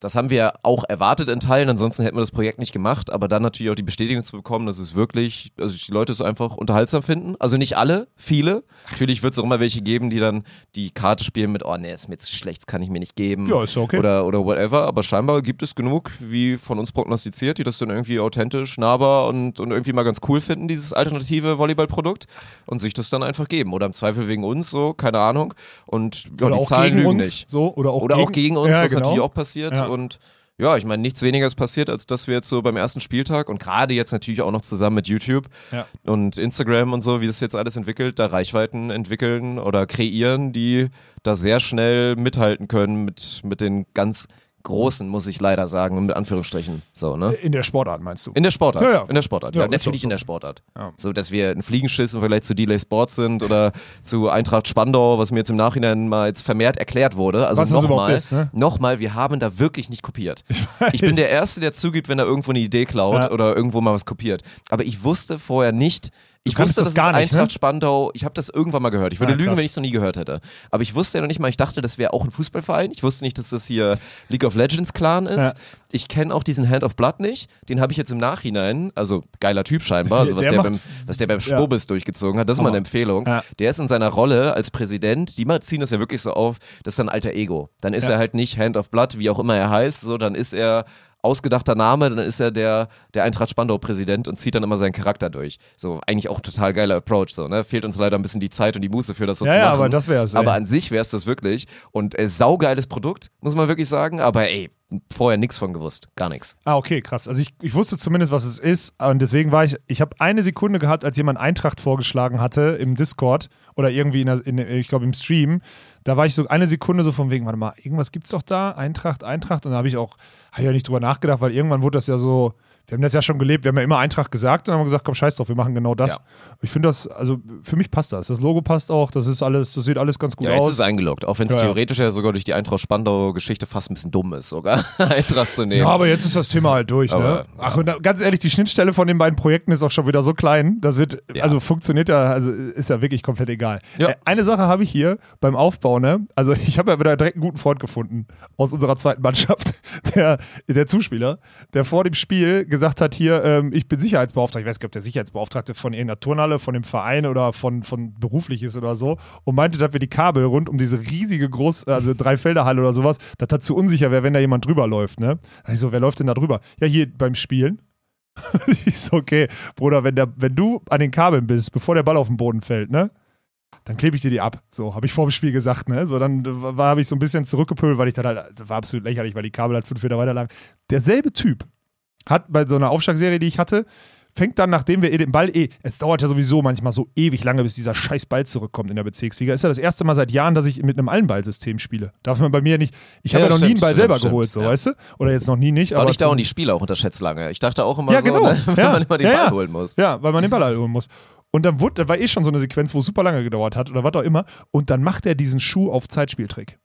das haben wir auch erwartet in Teilen, ansonsten hätten wir das Projekt nicht gemacht, aber dann natürlich auch die Bestätigung zu bekommen, dass es wirklich, also die Leute es einfach unterhaltsam finden. Also nicht alle, viele. Natürlich wird es auch immer welche geben, die dann die Karte spielen mit, oh nee, ist mir zu schlecht, das kann ich mir nicht geben. Ja, ist okay. Oder, oder whatever, aber scheinbar gibt es genug, wie von uns prognostiziert, die das dann irgendwie authentisch, nahbar und, und irgendwie mal ganz cool finden, dieses alternative Volleyballprodukt und sich das dann einfach geben. Oder im Zweifel wegen uns, so, keine Ahnung. Und ja, Oder die auch Zahlen gegen lügen uns. nicht. So, oder auch Oder gegen, auch gegen uns, ja, was genau. natürlich auch passiert. Ja. Und ja, ich meine, nichts weniger ist passiert, als dass wir jetzt so beim ersten Spieltag und gerade jetzt natürlich auch noch zusammen mit YouTube Ja. und Instagram und so, wie das jetzt alles entwickelt, da Reichweiten entwickeln oder kreieren, die da sehr schnell mithalten können mit, mit den ganz großen, muss ich leider sagen, mit Anführungsstrichen. So, ne? In der Sportart meinst du? In der Sportart. Ja, ja. In der Sportart. Ja, Ja, natürlich so. in der Sportart. Ja. So, dass wir ein Fliegenschiss im Vergleich zu Delay Sports sind oder zu Eintracht Spandau, was mir jetzt im Nachhinein mal jetzt vermehrt erklärt wurde. Also nochmal, ne? nochmal, wir haben da wirklich nicht kopiert. Ich, weiß. bin der Erste, der zugibt, wenn er irgendwo eine Idee klaut oder irgendwo mal was kopiert. Aber ich wusste vorher nicht, ich wusste, das gar nicht, ne? Eintracht Spandau, ich habe das irgendwann mal gehört. Ich würde Ah, lügen, krass. wenn ich es noch nie gehört hätte. Aber ich wusste ja noch nicht mal, ich dachte, das wäre auch ein Fußballverein. Ich wusste nicht, dass das hier League of Legends Clan ist. Ja. Ich kenne auch diesen Hand of Blood nicht. Den habe ich jetzt im Nachhinein, also geiler Typ scheinbar, also was Der der, macht- beim, was der beim Ja. Spobis durchgezogen hat, das ist mal eine. Empfehlung. Ja. Der ist in seiner Rolle als Präsident, die mal ziehen das ja wirklich so auf, das ist dann alter Ego. Dann ist Ja. er halt nicht Hand of Blood, wie auch immer er heißt, so, dann ist er ausgedachter Name, dann ist er der, der Eintracht Spandau-Präsident und zieht dann immer seinen Charakter durch. So, eigentlich auch ein total geiler Approach, so, ne? Fehlt uns leider ein bisschen die Zeit und die Muße für das so Ja, zu ja, machen. aber das wär's, ey. Aber an sich wär's das wirklich. Und äh, saugeiles Produkt, muss man wirklich sagen, aber ey, vorher nichts von gewusst. Gar nichts. Ah, okay, krass. Also ich, ich wusste zumindest, was es ist und deswegen war ich, ich habe eine Sekunde gehabt, als jemand Eintracht vorgeschlagen hatte im Discord oder irgendwie, in, der, in ich glaube im Stream, da war ich so eine Sekunde so von wegen, warte mal, irgendwas gibt's doch da, Eintracht, Eintracht und da habe ich auch, habe ich ja nicht drüber nachgedacht, weil irgendwann wurde das ja so, wir haben das ja schon gelebt, wir haben ja immer Eintracht gesagt und haben gesagt, komm, scheiß drauf, wir machen genau das. Ja. Ich finde das, also für mich passt das. Das Logo passt auch, das ist alles, das sieht alles ganz gut Ja, jetzt ist aus. es eingeloggt. Auch wenn es Ja, theoretisch ja sogar durch die Eintracht-Spandau-Geschichte fast ein bisschen dumm ist, sogar Eintracht zu nehmen. Ja, aber jetzt ist das Thema halt durch, ne? Aber, Ach, und da, ganz ehrlich, die Schnittstelle von den beiden Projekten ist auch schon wieder so klein. Das wird, also funktioniert ja, also ist ja wirklich komplett egal. Äh, Eine Sache habe ich hier beim Aufbau, ne? Also ich habe ja wieder direkt einen guten Freund gefunden aus unserer zweiten Mannschaft, der, der Zuspieler, der vor dem Spiel gesagt hat, hier, ähm, ich bin Sicherheitsbeauftragter, ich weiß nicht, ob der Sicherheitsbeauftragte von irgendeiner Turnhalle, von dem Verein oder von, von beruflich ist oder so und meinte, dass wir die Kabel rund um diese riesige groß, also Dreifelderhalle oder sowas, dass das zu unsicher wäre, wenn da jemand drüber läuft, ne? Da ich so, wer läuft denn da drüber? Ja, hier beim Spielen. ich so, okay, Bruder, wenn, der, wenn du an den Kabeln bist, bevor der Ball auf den Boden fällt, ne? Dann klebe ich dir die ab. So, habe ich vor dem Spiel gesagt, ne? So, dann habe ich so ein bisschen zurückgepöbelt, weil ich dann halt, das war absolut lächerlich, weil die Kabel halt fünf Meter weiter lagen. Derselbe Typ hat bei so einer Aufschlagserie, die ich hatte, fängt dann, nachdem wir eh den Ball eh, es dauert ja sowieso manchmal so ewig lange, bis dieser scheiß Ball zurückkommt in der Bezirksliga. Ist ja das erste Mal seit Jahren, dass ich mit einem Allenballsystem spiele. Darf man bei mir nicht, ich habe Ja, ja, noch nie stimmt, einen Ball stimmt, selber stimmt, geholt, so, ja. weißt du? Oder jetzt noch nie nicht. Weil aber ich da auch die Spieler auch unterschätzt lange. Ich dachte auch immer Ja, so, genau. ne, wenn man immer den Ball holen muss. Ja, weil man den Ball halt holen muss. Und dann wurde, da war eh schon so eine Sequenz, wo es super lange gedauert hat oder was auch immer. Und dann macht er diesen Schuh auf Zeitspieltrick.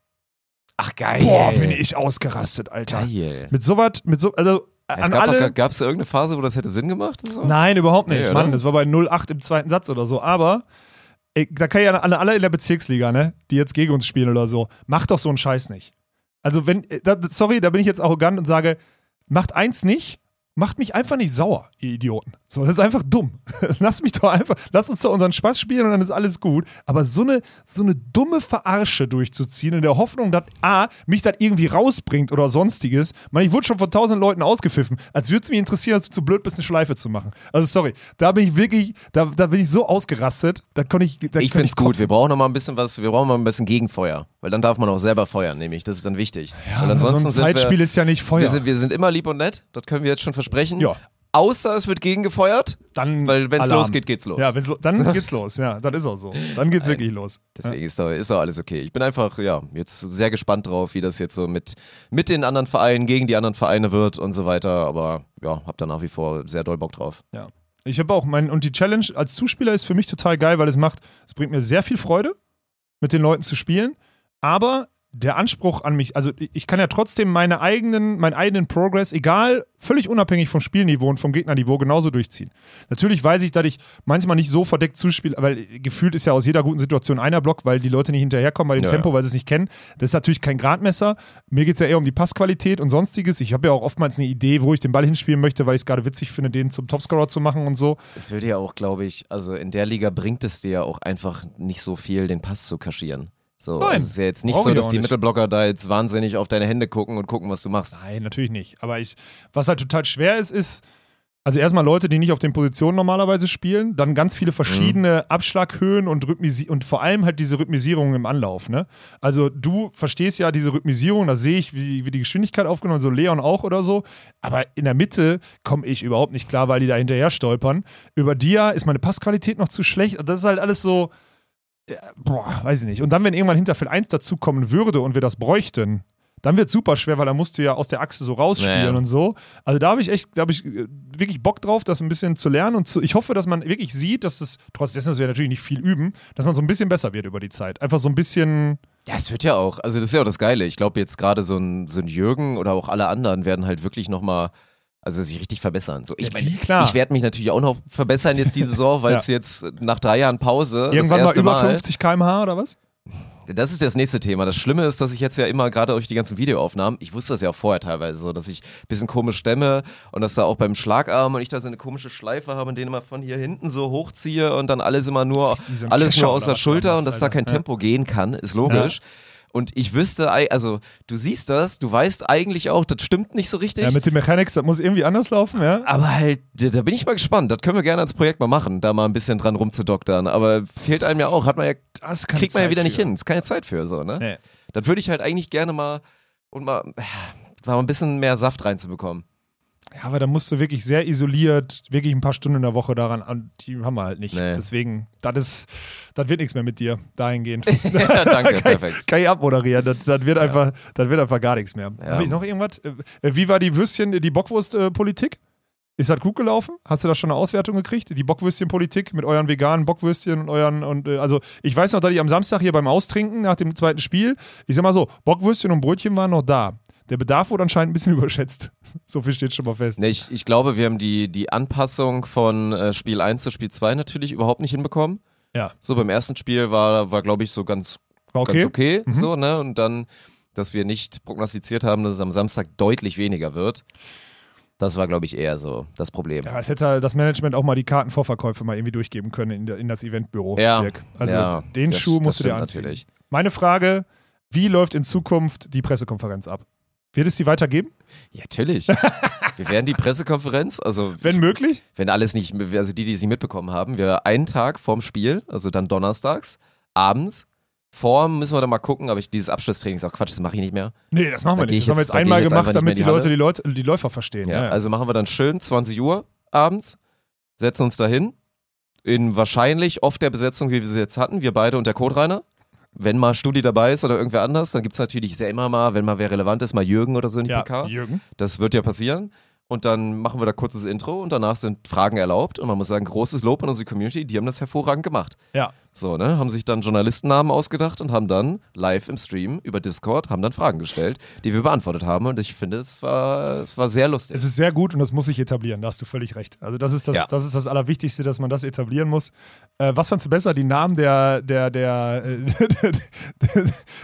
Ach geil. Boah, bin ich ausgerastet, Alter. Geil. Mit sowas, mit so, also Es an gab alle. doch, gab es da irgendeine Phase, wo das hätte Sinn gemacht? So? Nein, überhaupt nicht. Nee? Mann, das war bei 08 im zweiten Satz oder so. Aber ey, da kann ja alle, alle in der Bezirksliga, ne, die jetzt gegen uns spielen oder so, macht doch so einen Scheiß nicht. Also wenn, äh, da, sorry, da bin ich jetzt arrogant und sage, macht eins nicht macht mich einfach nicht sauer, ihr Idioten. So, das ist einfach dumm. Lass mich doch einfach, lass uns doch unseren Spaß spielen und dann ist alles gut. Aber so eine, so eine dumme Verarsche durchzuziehen in der Hoffnung, dass A, mich das irgendwie rausbringt oder sonstiges. Man, ich wurde schon von tausend Leuten ausgepfiffen, als würde es mich interessieren, dass du zu blöd bist, eine Schleife zu machen. Also sorry, da bin ich wirklich, da, da bin ich so ausgerastet, da konnte ich. Da Ich finde es gut. Wir brauchen noch mal ein bisschen was, wir brauchen mal ein bisschen Gegenfeuer. Weil dann darf man auch selber feuern, nämlich. Das ist dann wichtig. Ja, und ansonsten so ein Zeitspiel wir, ist ja nicht Feuer. wir, sind, wir sind immer lieb und nett. Das können wir jetzt schon versprechen. Ja. Außer es wird gegengefeuert. dann Weil wenn's Alarm. losgeht, geht's los. Ja, lo- dann geht's los. Ja, das ist auch so. Dann geht's wirklich los. Deswegen ist, doch, ist doch alles okay. Ich bin einfach, ja, jetzt sehr gespannt drauf, wie das jetzt so mit, mit den anderen Vereinen, gegen die anderen Vereine wird und so weiter. Aber ja, hab da nach wie vor sehr doll Bock drauf. Ja. Ich habe auch mein und die Challenge als Zuspieler ist für mich total geil, weil es macht, es bringt mir sehr viel Freude, mit den Leuten zu spielen. Aber der Anspruch an mich, also ich kann ja trotzdem meine eigenen, meinen eigenen Progress, egal, völlig unabhängig vom Spielniveau und vom Gegnerniveau, genauso durchziehen. Natürlich weiß ich, dass ich manchmal nicht so verdeckt zuspiele, weil gefühlt ist ja aus jeder guten Situation einer Block, weil die Leute nicht hinterherkommen bei dem Ja, Tempo, weil sie es nicht kennen. Das ist natürlich kein Gradmesser. Mir geht es ja eher um die Passqualität und sonstiges. Ich habe ja auch oftmals eine Idee, wo ich den Ball hinspielen möchte, weil ich es gerade witzig finde, den zum Topscorer zu machen und so. Es würde ja auch, glaube ich, also in der Liga bringt es dir ja auch einfach nicht so viel, den Pass zu kaschieren. So, Nein, es ist ja jetzt nicht so, dass die nicht. Mittelblocker da jetzt wahnsinnig auf deine Hände gucken und gucken, was du machst. Nein, natürlich nicht. Aber ich, was halt total schwer ist, ist, also erstmal Leute, die nicht auf den Positionen normalerweise spielen, dann ganz viele verschiedene Abschlaghöhen und Rhythmisi und vor allem halt diese Rhythmisierung im Anlauf. Ne? Also du verstehst ja diese Rhythmisierung, da sehe ich, wie, wie die Geschwindigkeit aufgenommen, so Leon auch oder so. Aber in der Mitte komme ich überhaupt nicht klar, weil die da hinterher stolpern. Über Dia ist meine Passqualität noch zu schlecht. Das ist halt alles so. Ja, boah, weiß ich nicht. Und dann, wenn irgendwann Hinterfeld 1 dazukommen würde und wir das bräuchten, dann wird super schwer, weil dann musst du ja aus der Achse so rausspielen Ja, ja. und so. Also da habe ich echt, da habe ich äh, wirklich Bock drauf, das ein bisschen zu lernen und zu, ich hoffe, dass man wirklich sieht, dass es, trotz dessen, dass wir natürlich nicht viel üben, dass man so ein bisschen besser wird über die Zeit. Einfach so ein bisschen, Ja, es wird ja auch, also das ist ja auch das Geile. Ich glaube jetzt gerade so ein, so ein Jürgen oder auch alle anderen werden halt wirklich nochmal, also sich richtig verbessern. So, ich Ja, die, klar. ich werde mich natürlich auch noch verbessern jetzt diese Saison, weil es jetzt nach drei Jahren Pause irgendwann das mal erste über Mal, 50 km/h oder was? Das ist das nächste Thema. Das Schlimme ist, dass ich jetzt ja immer gerade durch die ganzen Videoaufnahmen, ich wusste das ja auch vorher teilweise so, dass ich ein bisschen komisch stemme und dass da auch beim Schlagarm und ich da so eine komische Schleife habe und den immer von hier hinten so hochziehe und dann alles immer nur, alles nur aus der Schulter und dass da kein Ja. Tempo gehen kann, ist logisch. Und ich wüsste, also du siehst das, du weißt eigentlich auch, das stimmt nicht so richtig. Ja, mit den Mechanics, das muss irgendwie anders laufen, ja? aber halt, da, bin ich mal gespannt. Das können wir gerne als Projekt mal machen, da mal ein bisschen dran rumzudoktern. Aber fehlt einem ja auch, hat man ja, Das kriegt man ja wieder nicht für. hin. Ist keine Zeit für so, ne? Nee. Das würde ich halt eigentlich gerne mal und mal, äh, mal ein bisschen mehr Saft reinzubekommen. Ja, aber da musst du wirklich sehr isoliert, wirklich ein paar Stunden in der Woche daran, an, die haben wir halt nicht. Nee. Deswegen, das ist, das wird nichts mehr mit dir, dahingehend. ja, danke, kann, ich, perfekt. kann ich abmoderieren, das, das, wird einfach, das wird einfach gar nichts mehr. Ja. Habe ich noch irgendwas? Äh, Wie war die Würstchen, die Bockwurst-Politik? Ist das gut gelaufen? Hast du da schon eine Auswertung gekriegt? Die Bockwürstchen-Politik mit euren veganen Bockwürstchen und euren und äh, also ich weiß noch, dass ich am Samstag hier beim Austrinken nach dem zweiten Spiel, ich sag mal so, Bockwürstchen und Brötchen waren noch da. Der Bedarf wurde anscheinend ein bisschen überschätzt. So viel steht schon mal fest. Nee, ich, ich glaube, wir haben die, die Anpassung von äh, Spiel 1 zu Spiel 2 natürlich überhaupt nicht hinbekommen. Ja. So beim ersten Spiel war, war glaube ich, so ganz War ganz okay? okay. So, ne? Und dann, dass wir nicht prognostiziert haben, dass es am Samstag deutlich weniger wird. Das war, glaube ich, eher so das Problem. Ja, es hätte halt das Management auch mal die Kartenvorverkäufe mal irgendwie durchgeben können in, in das Eventbüro, Ja, Dirk. Also ja, den das- Schuh musst du dir anziehen. natürlich. Meine Frage, wie läuft in Zukunft die Pressekonferenz ab? Wird es die weitergeben? Ja, natürlich. wir werden die Pressekonferenz, also Wenn ich, möglich? wenn alles nicht, also die, die es nicht mitbekommen haben, wir einen Tag vorm Spiel, also dann donnerstags, abends, vor müssen wir dann mal gucken, aber ich, dieses Abschlusstraining ist auch Quatsch, das mache ich nicht mehr. Nee, das machen Da wir nicht. ich Das haben wir jetzt- einmal jetzt gemacht, damit die in Leute die die, Leute die Läufer verstehen. Ja, Ja. Also machen wir dann schön 20 Uhr abends, setzen uns dahin, in wahrscheinlich oft der Besetzung, wie wir sie jetzt hatten, wir beide und der Coderainer. Wenn mal Studi dabei ist oder irgendwer anders, dann gibt es natürlich sehr immer mal, wenn mal wer relevant ist, mal Jürgen oder so in die ja, PK. Jürgen. Das wird ja passieren. Und dann machen wir da kurzes Intro und danach sind Fragen erlaubt. Und man muss sagen, großes Lob an unsere Community, die haben das hervorragend gemacht. Ja. So, ne? Haben sich dann Journalistennamen ausgedacht und haben dann live im Stream über Discord, haben dann Fragen gestellt, die wir beantwortet haben. Und ich finde, es war, es war sehr lustig. Es ist sehr gut und das muss sich etablieren, da hast du völlig recht. Also das ist das, Ja. das, ist das Allerwichtigste, dass man das etablieren muss. Äh, was fandst du besser, die Namen der, der, der, äh, der,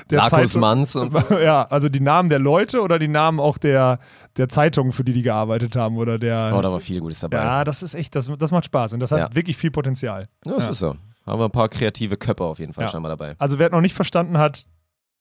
der Markus Zeitung- Manns und so. Ja, also die Namen der Leute oder die Namen auch der, der Zeitungen, für die die gearbeitet haben oder der... Oh, da war viel Gutes dabei. ja, das ist echt, das, das macht Spaß und das hat Ja. wirklich viel Potenzial. Ja, das ist so. Haben wir ein paar kreative Köpfe auf jeden Fall Ja. scheinbar dabei. Also wer noch nicht verstanden hat,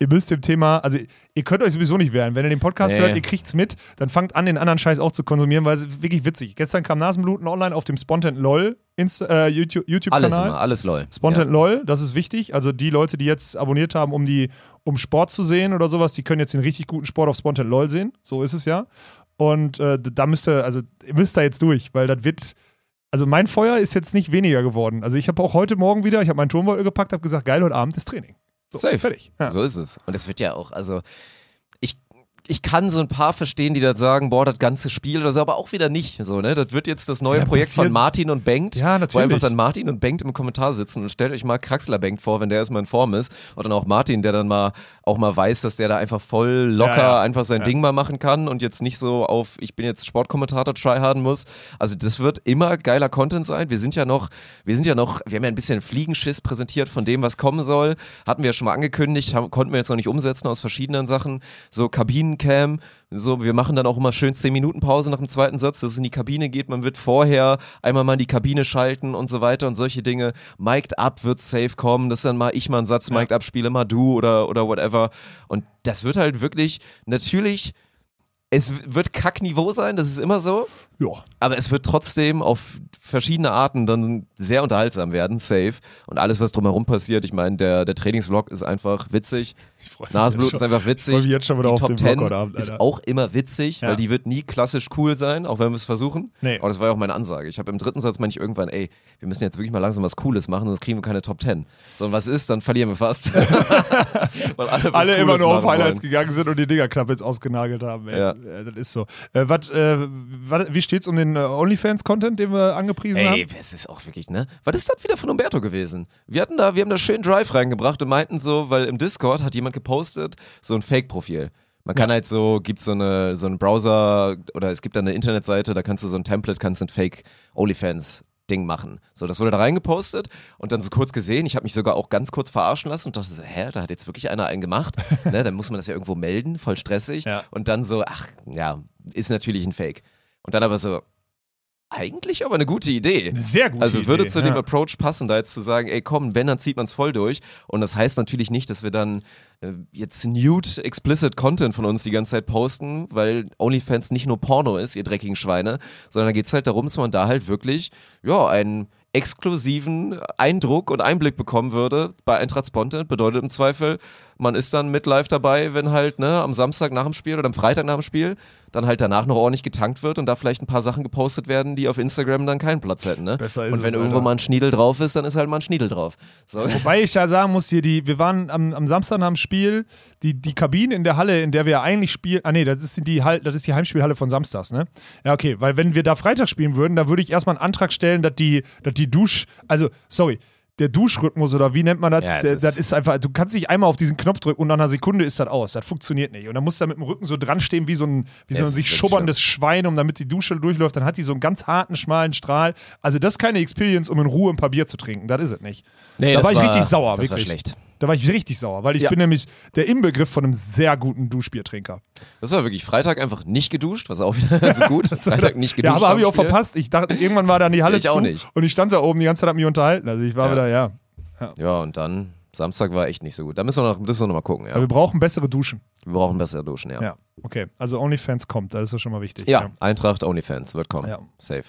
ihr müsst dem Thema, also ihr könnt euch sowieso nicht wehren. Wenn ihr den Podcast Nee. hört, ihr kriegt's mit, dann fangt an, den anderen Scheiß auch zu konsumieren, weil es ist wirklich witzig. Gestern kam Nasenbluten online auf dem Spontan LOL Insta, äh, YouTube- Alles YouTube-Kanal. immer, alles lol. Spontan LOL, das ist wichtig. Also die Leute, die jetzt abonniert haben, um die, um Sport zu sehen oder sowas, die können jetzt den richtig guten Sport auf Spontan LOL sehen. So ist es ja. Und äh, da müsst ihr, also ihr müsst da jetzt durch, weil das wird. Also mein Feuer ist jetzt nicht weniger geworden. Also ich habe auch heute Morgen wieder, ich habe meinen Turmbeutel gepackt, habe gesagt, geil, heute Abend ist Training. So, Safe. Fertig. Ja. So ist es. Und es wird ja auch, also ich kann so ein paar verstehen, die das sagen, boah, das ganze Spiel oder so, aber auch wieder nicht. So, ne? Das wird jetzt das neue Ja, Projekt von Martin und Bengt, Ja, wo natürlich. einfach dann Martin und Bengt im Kommentar sitzen und stellt euch mal Kraxler Bengt vor, wenn der erstmal in Form ist. Und dann auch Martin, der dann mal auch mal weiß, dass der da einfach voll locker Ja, ja. einfach sein. Ding mal machen kann und jetzt nicht so auf, ich bin jetzt Sportkommentator tryharden muss. Also das wird immer geiler Content sein. Wir sind ja noch, wir sind ja noch, wir haben ja ein bisschen Fliegenschiss präsentiert von dem, was kommen soll. Hatten wir ja schon mal angekündigt, haben, konnten wir jetzt noch nicht umsetzen aus verschiedenen Sachen. So Kabinencam, so, wir machen dann auch immer schön 10 Minuten Pause nach dem zweiten Satz, dass es in die Kabine geht. Man wird vorher einmal mal in die Kabine schalten und so weiter und solche Dinge. Mic'd up wird safe kommen, dass dann mal ich mal einen Satz Mic'd up spiele, mal du oder, oder whatever. Und das wird halt wirklich, natürlich, es wird Kackniveau sein, das ist immer so. Ja. Aber es wird trotzdem auf verschiedene Arten dann sehr unterhaltsam werden, safe. Und alles, was drumherum passiert, ich meine, der, der Trainingsvlog ist einfach witzig. Ich Nasenblut ist einfach witzig. freu mich jetzt schon wieder die auf Top 10 Workout-Abend, ist auch immer witzig, Ja. weil die wird nie klassisch cool sein, auch wenn wir es versuchen. Nee. Aber das war ja auch meine Ansage. Ich habe im dritten Satz meine ich irgendwann, ey, wir müssen jetzt wirklich mal langsam was Cooles machen, sonst kriegen wir keine Top 10. So, und was ist, dann verlieren wir fast. weil alle Alle immer nur auf Highlights wollen. gegangen sind und die Dinger knapp jetzt ausgenagelt haben. Ey. Ja. Äh, Das ist so. Äh, wat, äh, wat, wie steht's um den äh, OnlyFans-Content, den wir angepriesen Ey, haben? das ist auch wirklich, ne? Was ist das wieder von Umberto gewesen? Wir hatten da, wir haben da schön Drive reingebracht und meinten so, weil im Discord hat jemand gepostet, so ein Fake-Profil. Man kann halt so, gibt so eine, so einen Browser oder es gibt da eine Internetseite, da kannst du so ein Template, kannst ein Fake OnlyFans Ding machen. So, das wurde da reingepostet und dann so kurz gesehen. Ich habe mich sogar auch ganz kurz verarschen lassen und dachte so, hä, da hat jetzt wirklich einer einen gemacht. ne, dann muss man das ja irgendwo melden, voll stressig. Ja. Und dann so, ach, ja, ist natürlich ein Fake. Und dann aber so, eigentlich aber eine gute Idee. Eine sehr gute Also würde Idee. zu dem ja. Approach passen, da jetzt zu sagen, ey komm, wenn, dann zieht man es voll durch. Und das heißt natürlich nicht, dass wir dann äh, jetzt nude, explicit Content von uns die ganze Zeit posten, weil OnlyFans nicht nur Porno ist, ihr dreckigen Schweine, sondern da geht es halt darum, dass man da halt wirklich, ja, einen exklusiven Eindruck und Einblick bekommen würde bei Eintracht Spontan. Bedeutet im Zweifel, man ist dann mit live dabei, wenn halt ne, am Samstag nach dem Spiel oder am Freitag nach dem Spiel dann halt danach noch ordentlich getankt wird und da vielleicht ein paar Sachen gepostet werden, die auf Instagram dann keinen Platz hätten. Ne? Besser ist und wenn es, irgendwo Alter. mal ein Schniedel drauf ist, dann ist halt mal ein Schniedel drauf. So. Wobei ich ja sagen muss, hier die, wir waren am, am Samstag nach dem Spiel, die, die Kabine in der Halle, in der wir ja eigentlich spielen, ah nee, das ist die, das ist die Heimspielhalle von Samstags, ne? Ja, okay, weil wenn wir da Freitag spielen würden, dann würde ich erstmal einen Antrag stellen, dass die, dass die Dusch, also, sorry, der Duschrhythmus oder wie nennt man das? Ja, der, ist- das ist einfach, du kannst nicht einmal auf diesen Knopf drücken und nach einer Sekunde ist das aus. Das funktioniert nicht. Und dann musst du da mit dem Rücken so dran stehen wie so ein, wie so ein sich schubberndes Schwein, um damit die Dusche durchläuft. Dann hat die so einen ganz harten, schmalen Strahl. Also, das ist keine Experience, um in Ruhe ein paar Bier zu trinken. Das ist es nicht. Nee, da das war ich war- richtig sauer, das war wirklich. schlecht. Da war ich richtig sauer, weil ich Ja. bin nämlich der Inbegriff von einem sehr guten Duschbiertrinker. Das war wirklich Freitag einfach nicht geduscht, was auch wieder so gut. Freitag nicht geduscht. Ja, aber habe ich auch Spiel. verpasst. Ich dachte, irgendwann war dann die Halle Ich zu auch nicht. und ich stand da oben die ganze Zeit, hab mich unterhalten. Also ich war Ja. wieder, ja. Ja, und dann, Samstag war echt nicht so gut. Da müssen wir noch, müssen wir noch mal gucken. Ja. Aber wir brauchen bessere Duschen. Wir brauchen bessere Duschen, ja. Ja, okay. Also OnlyFans kommt, das ist ja schon mal wichtig. Ja, Eintracht OnlyFans wird kommen. Ja. Safe.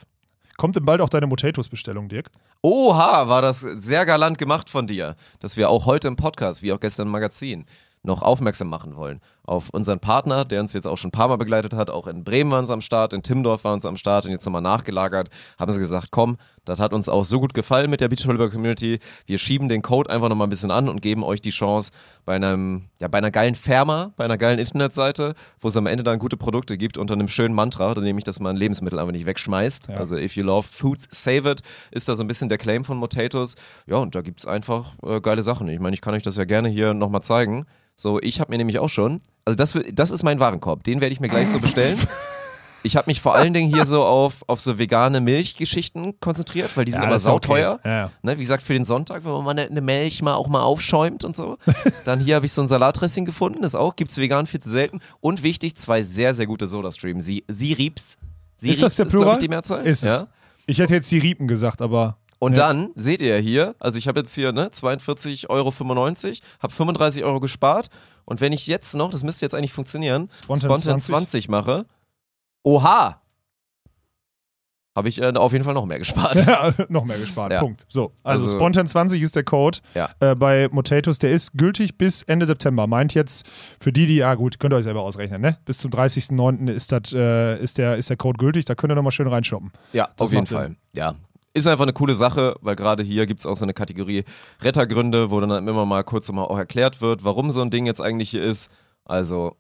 Kommt denn bald auch deine Motatos-Bestellung, Dirk? Oha, war das sehr galant gemacht von dir, dass wir auch heute im Podcast, wie auch gestern im Magazin, noch aufmerksam machen wollen auf unseren Partner, der uns jetzt auch schon ein paar Mal begleitet hat. Auch in Bremen waren sie am Start, in Timmendorf waren sie am Start und jetzt nochmal nachgelagert. Haben sie gesagt, komm, Das hat uns auch so gut gefallen mit der Beachvolleyball-Community. Wir schieben den Code einfach nochmal ein bisschen an und geben euch die Chance bei einem, ja, bei einer geilen Firma, bei einer geilen Internetseite, wo es am Ende dann gute Produkte gibt unter einem schönen Mantra, nämlich, dass man Lebensmittel einfach nicht wegschmeißt. Ja. Also if you love foods, save it, ist da so ein bisschen der Claim von Motatos. Ja, und da gibt's einfach äh, geile Sachen. Ich meine, ich kann euch das ja gerne hier nochmal zeigen. So, ich habe mir nämlich auch schon, also das, das ist mein Warenkorb, den werde ich mir gleich so bestellen. Ich habe mich vor allen Dingen hier so auf, auf so vegane Milchgeschichten konzentriert, weil die sind Ja, immer das ist okay. sauteuer. Ja. Ne, wie gesagt, für den Sonntag, wenn man eine, Milch mal auch mal aufschäumt und so. Dann hier habe ich so ein Salatdressing gefunden, das auch, gibt's vegan viel zu selten. Und wichtig, zwei sehr, sehr gute Soda-Stream. Sie, sie riebs. Sie Ist das der ist, Plural? ich, die Mehrzahl. Ist es. Ja? Ich hätte jetzt die Riepen gesagt, aber. Und Ja. dann seht ihr hier, also ich habe jetzt hier ne, 42,95 Euro, habe 35 Euro gespart. Und wenn ich jetzt noch, das müsste jetzt eigentlich funktionieren, Spontan Spontan 20. 20 mache, oha, habe ich äh, auf jeden Fall noch mehr gespart. Ja, noch mehr gespart. Ja. Punkt. So, also, Also- Spontan 20 ist der Code Ja. äh, bei Motatos. Der ist gültig bis Ende September. Meint jetzt für die, die, ja gut, könnt ihr euch selber ausrechnen, ne? Bis zum 30.09. ist, das, äh, ist, der, ist der Code gültig. Da könnt ihr nochmal schön reinshoppen. Ja, Das auf jeden Sinn. Fall. Ja. Ist einfach eine coole Sache, weil gerade hier gibt es auch so eine Kategorie Rettergründe, wo dann immer mal kurz mal auch erklärt wird, warum so ein Ding jetzt eigentlich hier ist. Also,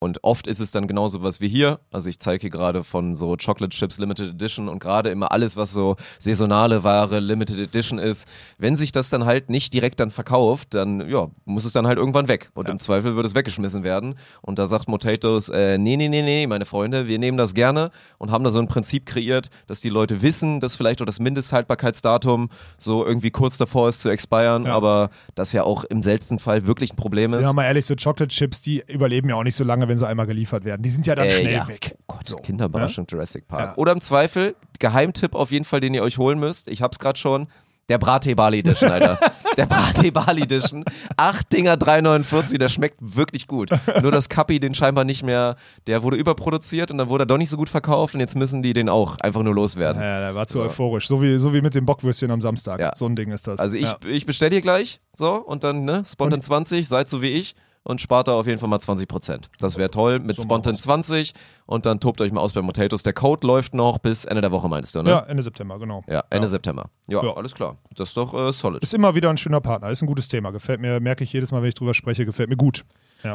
und oft ist es dann genauso was wie hier. Also ich zeige hier gerade von so Chocolate Chips Limited Edition und gerade immer alles, was so saisonale Ware Limited Edition ist. Wenn sich das dann halt nicht direkt dann verkauft, dann ja, muss es dann halt irgendwann weg. Und im Zweifel wird es weggeschmissen werden. Und da sagt Motatos, äh, nee, nee, nee, nee, meine Freunde, wir nehmen das gerne und haben da so ein Prinzip kreiert, dass die Leute wissen, dass vielleicht auch das Mindesthaltbarkeitsdatum so irgendwie kurz davor ist zu expiren, Ja. aber das ja auch im seltensten Fall wirklich ein Problem ist. wir mal ehrlich, so Chocolate Chips, die überleben ja auch nicht so lange, wenn sie einmal geliefert werden. Die sind ja dann Äh, schnell ja. weg. so. Kinderüberraschung Jurassic Park. Ja. Oder im Zweifel, Geheimtipp auf jeden Fall, den ihr euch holen müsst. Ich hab's gerade schon. Der Brattee Bali Edition, Alter. Der Brattee Bali Edition. Acht Dinger 3,49, der schmeckt wirklich gut. Nur das Kappi, den scheinbar nicht mehr, der wurde überproduziert und dann wurde er doch nicht so gut verkauft und jetzt müssen die den auch einfach nur loswerden. Ja, der war zu So. euphorisch. So wie, so wie mit dem Bockwürstchen am Samstag. Ja. So ein Ding ist das. Also ich, ja. ich bestelle hier gleich, so, und dann, ne, Spontan 20, seid so wie ich und spart da auf jeden Fall mal 20 Prozent. Das wäre toll mit So Spontan wir's. 20 und dann tobt euch mal aus bei Motatos. Der Code läuft noch bis Ende der Woche, meinst du, ne? ja, Ende September, genau. Ja, Ende September. Ja, Ja. alles klar. Das ist doch äh, solid. Ist immer wieder ein schöner Partner. Ist ein gutes Thema. Gefällt mir, merke ich jedes Mal, wenn ich drüber spreche, gefällt mir gut.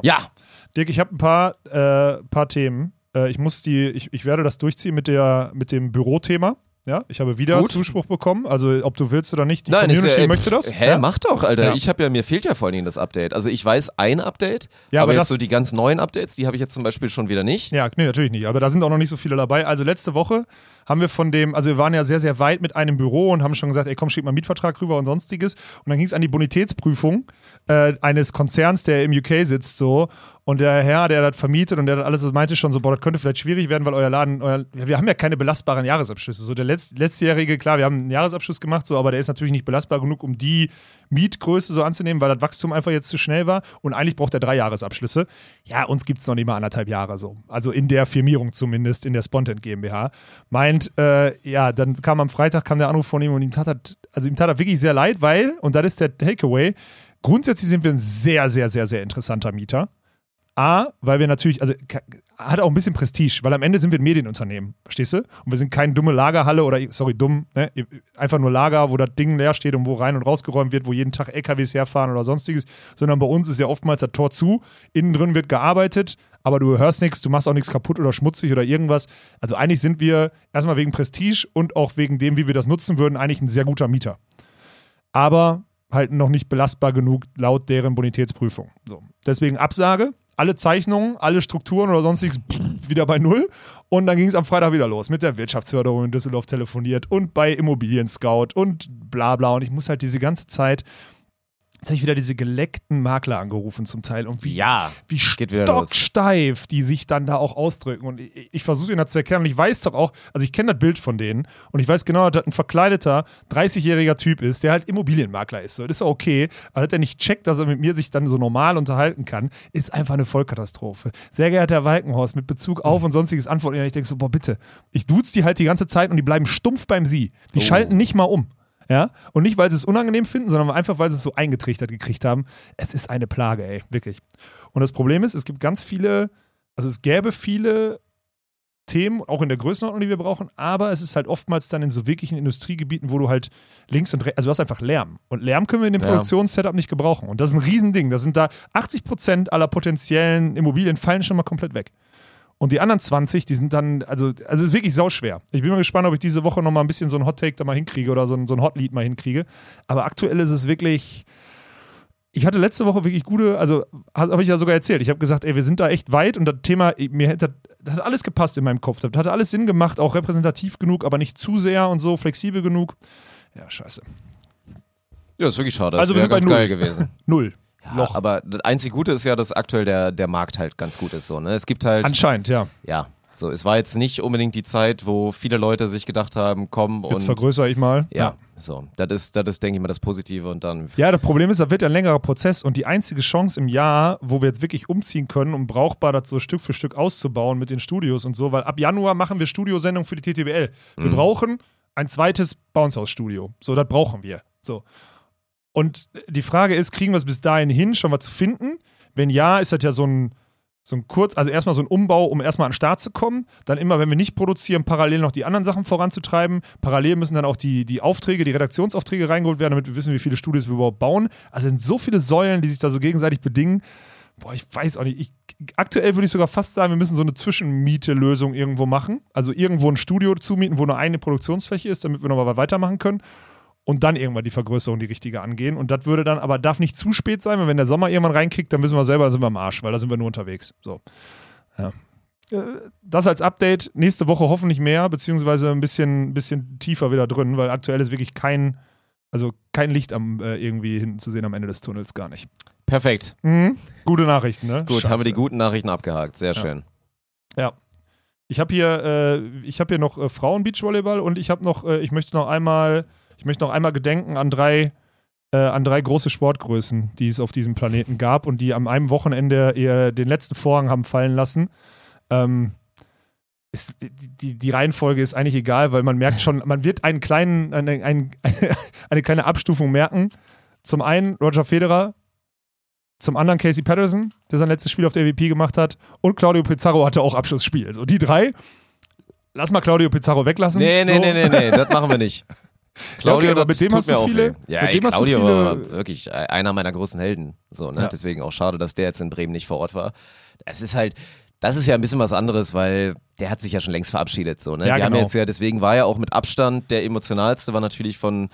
Ja, Dirk, ich habe ein paar, äh, paar Themen. Äh, ich muss die, ich, ich werde das durchziehen mit, der, mit dem Bürothema. Ja, ich habe wieder Gut. Zuspruch bekommen. Also, ob du willst oder nicht, die Nein, Community ja, äh, möchte das. Hä, ja? mach doch, Alter. Ja. Ich habe ja, mir fehlt ja vor allen Dingen das Update. Also ich weiß ein Update, Ja, aber, aber jetzt das- so die ganz neuen Updates, die habe ich jetzt zum Beispiel schon wieder nicht. Ja, nee, natürlich nicht. Aber da sind auch noch nicht so viele dabei. Also letzte Woche haben wir von dem, also wir waren ja sehr, sehr weit mit einem Büro und haben schon gesagt, ey komm, schick mal einen Mietvertrag rüber und sonstiges. Und dann ging es an die Bonitätsprüfung äh, eines Konzerns, der im UK sitzt so. Und der Herr, der das vermietet und der das alles meinte schon so, boah, das könnte vielleicht schwierig werden, weil euer Laden, euer, wir haben ja keine belastbaren Jahresabschlüsse. So der letzt, letztjährige, klar, wir haben einen Jahresabschluss gemacht, so, aber der ist natürlich nicht belastbar genug, um die Mietgröße so anzunehmen, weil das Wachstum einfach jetzt zu schnell war. Und eigentlich braucht er drei Jahresabschlüsse. Ja, uns gibt es noch nicht mal anderthalb Jahre so. Also in der Firmierung zumindest, in der Spontent GmbH. Meint, äh, ja, dann kam am Freitag kam der Anruf von ihm und ihm tat das, also ihm tat das wirklich sehr leid, weil, und das ist der Takeaway, grundsätzlich sind wir ein sehr, sehr, sehr, sehr interessanter Mieter. A, weil wir natürlich, also hat auch ein bisschen Prestige, weil am Ende sind wir ein Medienunternehmen, verstehst du? Und wir sind keine dumme Lagerhalle oder, sorry, dumm, ne? einfach nur Lager, wo das Ding leer steht und wo rein und rausgeräumt wird, wo jeden Tag LKWs herfahren oder sonstiges, sondern bei uns ist ja oftmals das Tor zu, innen drin wird gearbeitet, aber du hörst nichts, du machst auch nichts kaputt oder schmutzig oder irgendwas. Also eigentlich sind wir erstmal wegen Prestige und auch wegen dem, wie wir das nutzen würden, eigentlich ein sehr guter Mieter. Aber halt noch nicht belastbar genug laut deren Bonitätsprüfung. So. Deswegen Absage, alle Zeichnungen, alle Strukturen oder sonstiges wieder bei Null. Und dann ging es am Freitag wieder los mit der Wirtschaftsförderung in Düsseldorf telefoniert und bei Immobilien Scout und bla bla. Und ich muss halt diese ganze Zeit, jetzt habe ich wieder diese geleckten Makler angerufen zum Teil und wie Ja, wie stocksteif die sich dann da auch ausdrücken. Und ich, ich versuche ihnen das zu erklären. Und ich weiß doch auch, also ich kenne das Bild von denen und ich weiß genau, dass das ein verkleideter, 30-jähriger Typ ist, der halt Immobilienmakler ist. So, das ist ja okay. Aber dass er nicht checkt, dass er mit mir sich dann so normal unterhalten kann, ist einfach eine Vollkatastrophe. Sehr geehrter Herr Walkenhorst, mit Bezug auf und sonstiges Antworten. Und ich denke so, boah, bitte. Ich duze die halt die ganze Zeit und die bleiben stumpf beim Sie. Die schalten nicht mal um. Ja? Und nicht, weil sie es unangenehm finden, sondern einfach, weil sie es so eingetrichtert gekriegt haben. Es ist eine Plage, ey, wirklich. Und das Problem ist, es gibt ganz viele, also es gäbe viele Themen, auch in der Größenordnung, die wir brauchen, aber es ist halt oftmals dann in so wirklichen Industriegebieten, wo du halt links und rechts, also du hast einfach Lärm. Und Lärm können wir in dem Ja. Produktionssetup nicht gebrauchen. Und das ist ein Riesending. Da sind da 80 Prozent aller potenziellen Immobilien fallen schon mal komplett weg. Und die anderen 20, die sind dann, also, also es ist wirklich sauschwer. Ich bin mal gespannt, ob ich diese Woche noch mal ein bisschen so ein Hot Take da mal hinkriege oder so ein, so ein Hot Lead mal hinkriege. Aber aktuell ist es wirklich, ich hatte letzte Woche wirklich gute, also habe ich ja sogar erzählt. Ich habe gesagt, ey, wir sind da echt weit und das Thema, mir hätte, das hat alles gepasst in meinem Kopf. Das hat alles Sinn gemacht, auch repräsentativ genug, aber nicht zu sehr und so, flexibel genug. Ja, scheiße. Ja, ist wirklich schade. Also wir sind bei null. geil gewesen. Null. Ja, Loch. Aber das einzig Gute ist ja, dass aktuell der, der Markt halt ganz gut ist. So, ne? Es gibt halt, Anscheinend, ja. ja, so, es war jetzt nicht unbedingt die Zeit, wo viele Leute sich gedacht haben, komm Jetzt und. vergrößere ich mal. Ja, so. Das ist, das ist, denke ich mal, das Positive und dann. Ja, das Problem ist, das wird ja ein längerer Prozess und die einzige Chance im Jahr, wo wir jetzt wirklich umziehen können, um brauchbar das so Stück für Stück auszubauen mit den Studios und so, weil ab Januar machen wir Studiosendung für die TTBL. Wir brauchen ein zweites Bounce House Studio. So, das brauchen wir. So. Und die Frage ist, kriegen wir es bis dahin hin, schon mal zu finden? Wenn ja, ist das ja so ein, so ein kurz, also erstmal so ein Umbau, um erstmal an den Start zu kommen. Dann immer, wenn wir nicht produzieren, parallel noch die anderen Sachen voranzutreiben. Parallel müssen dann auch die, die Aufträge, die Redaktionsaufträge reingeholt werden, damit wir wissen, wie viele Studios wir überhaupt bauen. Also sind so viele Säulen, die sich da so gegenseitig bedingen. Boah, ich weiß auch nicht. Ich, aktuell würde ich sogar fast sagen, wir müssen so eine Zwischenmiete-Lösung irgendwo machen. Also irgendwo ein Studio zumieten, wo nur eine Produktionsfläche ist, damit wir nochmal weitermachen können. Und dann irgendwann die Vergrößerung, die richtige angehen. Und das würde dann aber darf nicht zu spät sein, weil wenn der Sommer irgendwann reinkickt, dann wissen wir selber, dann sind wir am Arsch, weil da sind wir nur unterwegs. So. Ja. Äh, Das als Update. Nächste Woche hoffentlich mehr, beziehungsweise ein bisschen, bisschen tiefer wieder drin, weil aktuell ist wirklich kein, also kein Licht am äh, irgendwie hinten zu sehen am Ende des Tunnels, gar nicht. Perfekt. Mhm. Gute Nachrichten, ne? Gut, haben wir die Scheiße. guten Nachrichten abgehakt. Sehr schön. Ich habe hier, äh, ich habe hier noch äh, Frauen-Beachvolleyball und ich habe noch, äh, ich möchte noch einmal, ich möchte noch einmal gedenken an drei, äh, an drei große Sportgrößen, die es auf diesem Planeten gab und die am einem Wochenende ihr den letzten Vorhang haben fallen lassen. Ähm, ist, die, die, Reihenfolge ist eigentlich egal, weil man merkt schon, man wird einen kleinen, eine, ein, eine kleine Abstufung merken. Zum einen Roger Federer, zum anderen Casey Patterson, der sein letztes Spiel auf der MVP gemacht hat, und Claudio Pizarro hatte auch Abschlussspiel. So die drei. Lass mal Claudio Pizarro weglassen. Nee, nee, so. nee, nee, nee, das machen wir nicht. Claudio, aber das mit dem hast du viele-. Ja, mit dem hast du Claudio viele- war wirklich einer meiner großen Helden. So, ne? Ja. Deswegen auch schade, dass der jetzt in Bremen nicht vor Ort war. Es ist halt, das ist ja ein bisschen was anderes, weil der hat sich ja schon längst verabschiedet. So, ne? Ja, Wir haben genau. jetzt ja, deswegen war er auch mit Abstand der emotionalste, war natürlich von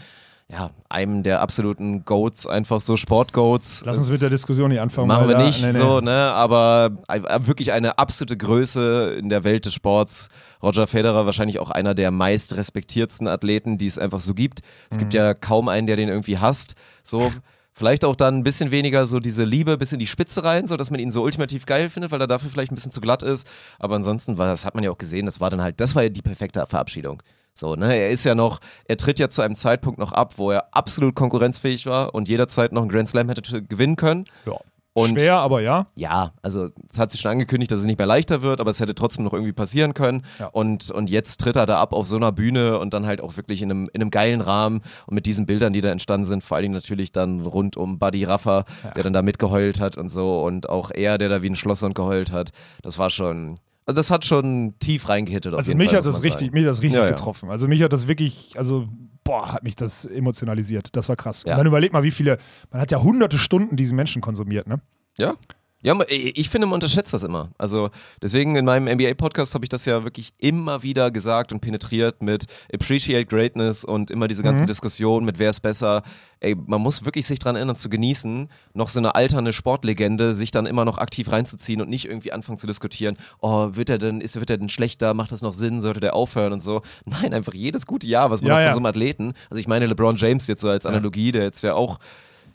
ja, einem der absoluten Goats, einfach so Sport-Goats. Lass uns mit der Diskussion nicht anfangen. Machen wir da- nicht nee, nee. so, ne? Aber wirklich eine absolute Größe in der Welt des Sports. Roger Federer wahrscheinlich auch einer der meist respektiertsten Athleten, die es einfach so gibt. Es gibt Mhm. ja kaum einen, der den irgendwie hasst. So. Vielleicht auch dann ein bisschen weniger so diese Liebe bis in die Spitze rein, so dass man ihn so ultimativ geil findet, weil er dafür vielleicht ein bisschen zu glatt ist. Aber ansonsten war, das hat man ja auch gesehen, das war dann halt, das war ja die perfekte Verabschiedung. So, ne, er ist ja noch, er tritt ja zu einem Zeitpunkt noch ab, wo er absolut konkurrenzfähig war und jederzeit noch einen Grand Slam hätte gewinnen können. Ja. Und Schwer, aber ja. ja, also es hat sich schon angekündigt, dass es nicht mehr leichter wird, aber es hätte trotzdem noch irgendwie passieren können. Ja. Und, und jetzt tritt er da ab auf so einer Bühne und dann halt auch wirklich in einem, in einem geilen Rahmen und mit diesen Bildern, die da entstanden sind, vor allen Dingen natürlich dann rund um Buddy Raffa, der dann da mitgeheult hat und so und auch er, der da wie ein Schlosshund geheult hat. Das war schon, also das hat schon tief reingehittet. Also mich Fall, hat das richtig, sagen. mich hat das richtig Ja, ja. getroffen. Also mich hat das wirklich, also boah, hat mich das emotionalisiert. Das war krass. Ja. Und dann überleg mal, wie viele, man hat ja hunderte Stunden diesen Menschen konsumiert, ne? Ja. Ja, ich finde, man unterschätzt das immer. Also deswegen in meinem NBA-Podcast habe ich das ja wirklich immer wieder gesagt und penetriert mit Appreciate Greatness und immer diese ganze Diskussion mit wer ist besser. Ey, man muss wirklich sich dran erinnern zu genießen, noch so eine alternde Sportlegende sich dann immer noch aktiv reinzuziehen und nicht irgendwie anfangen zu diskutieren, oh, wird er denn, ist, wird er denn schlechter, macht das noch Sinn, sollte der aufhören und so. Nein, einfach jedes gute Jahr, was man Ja, auch von ja. so einem Athleten, also ich meine LeBron James jetzt so als Analogie, der jetzt ja auch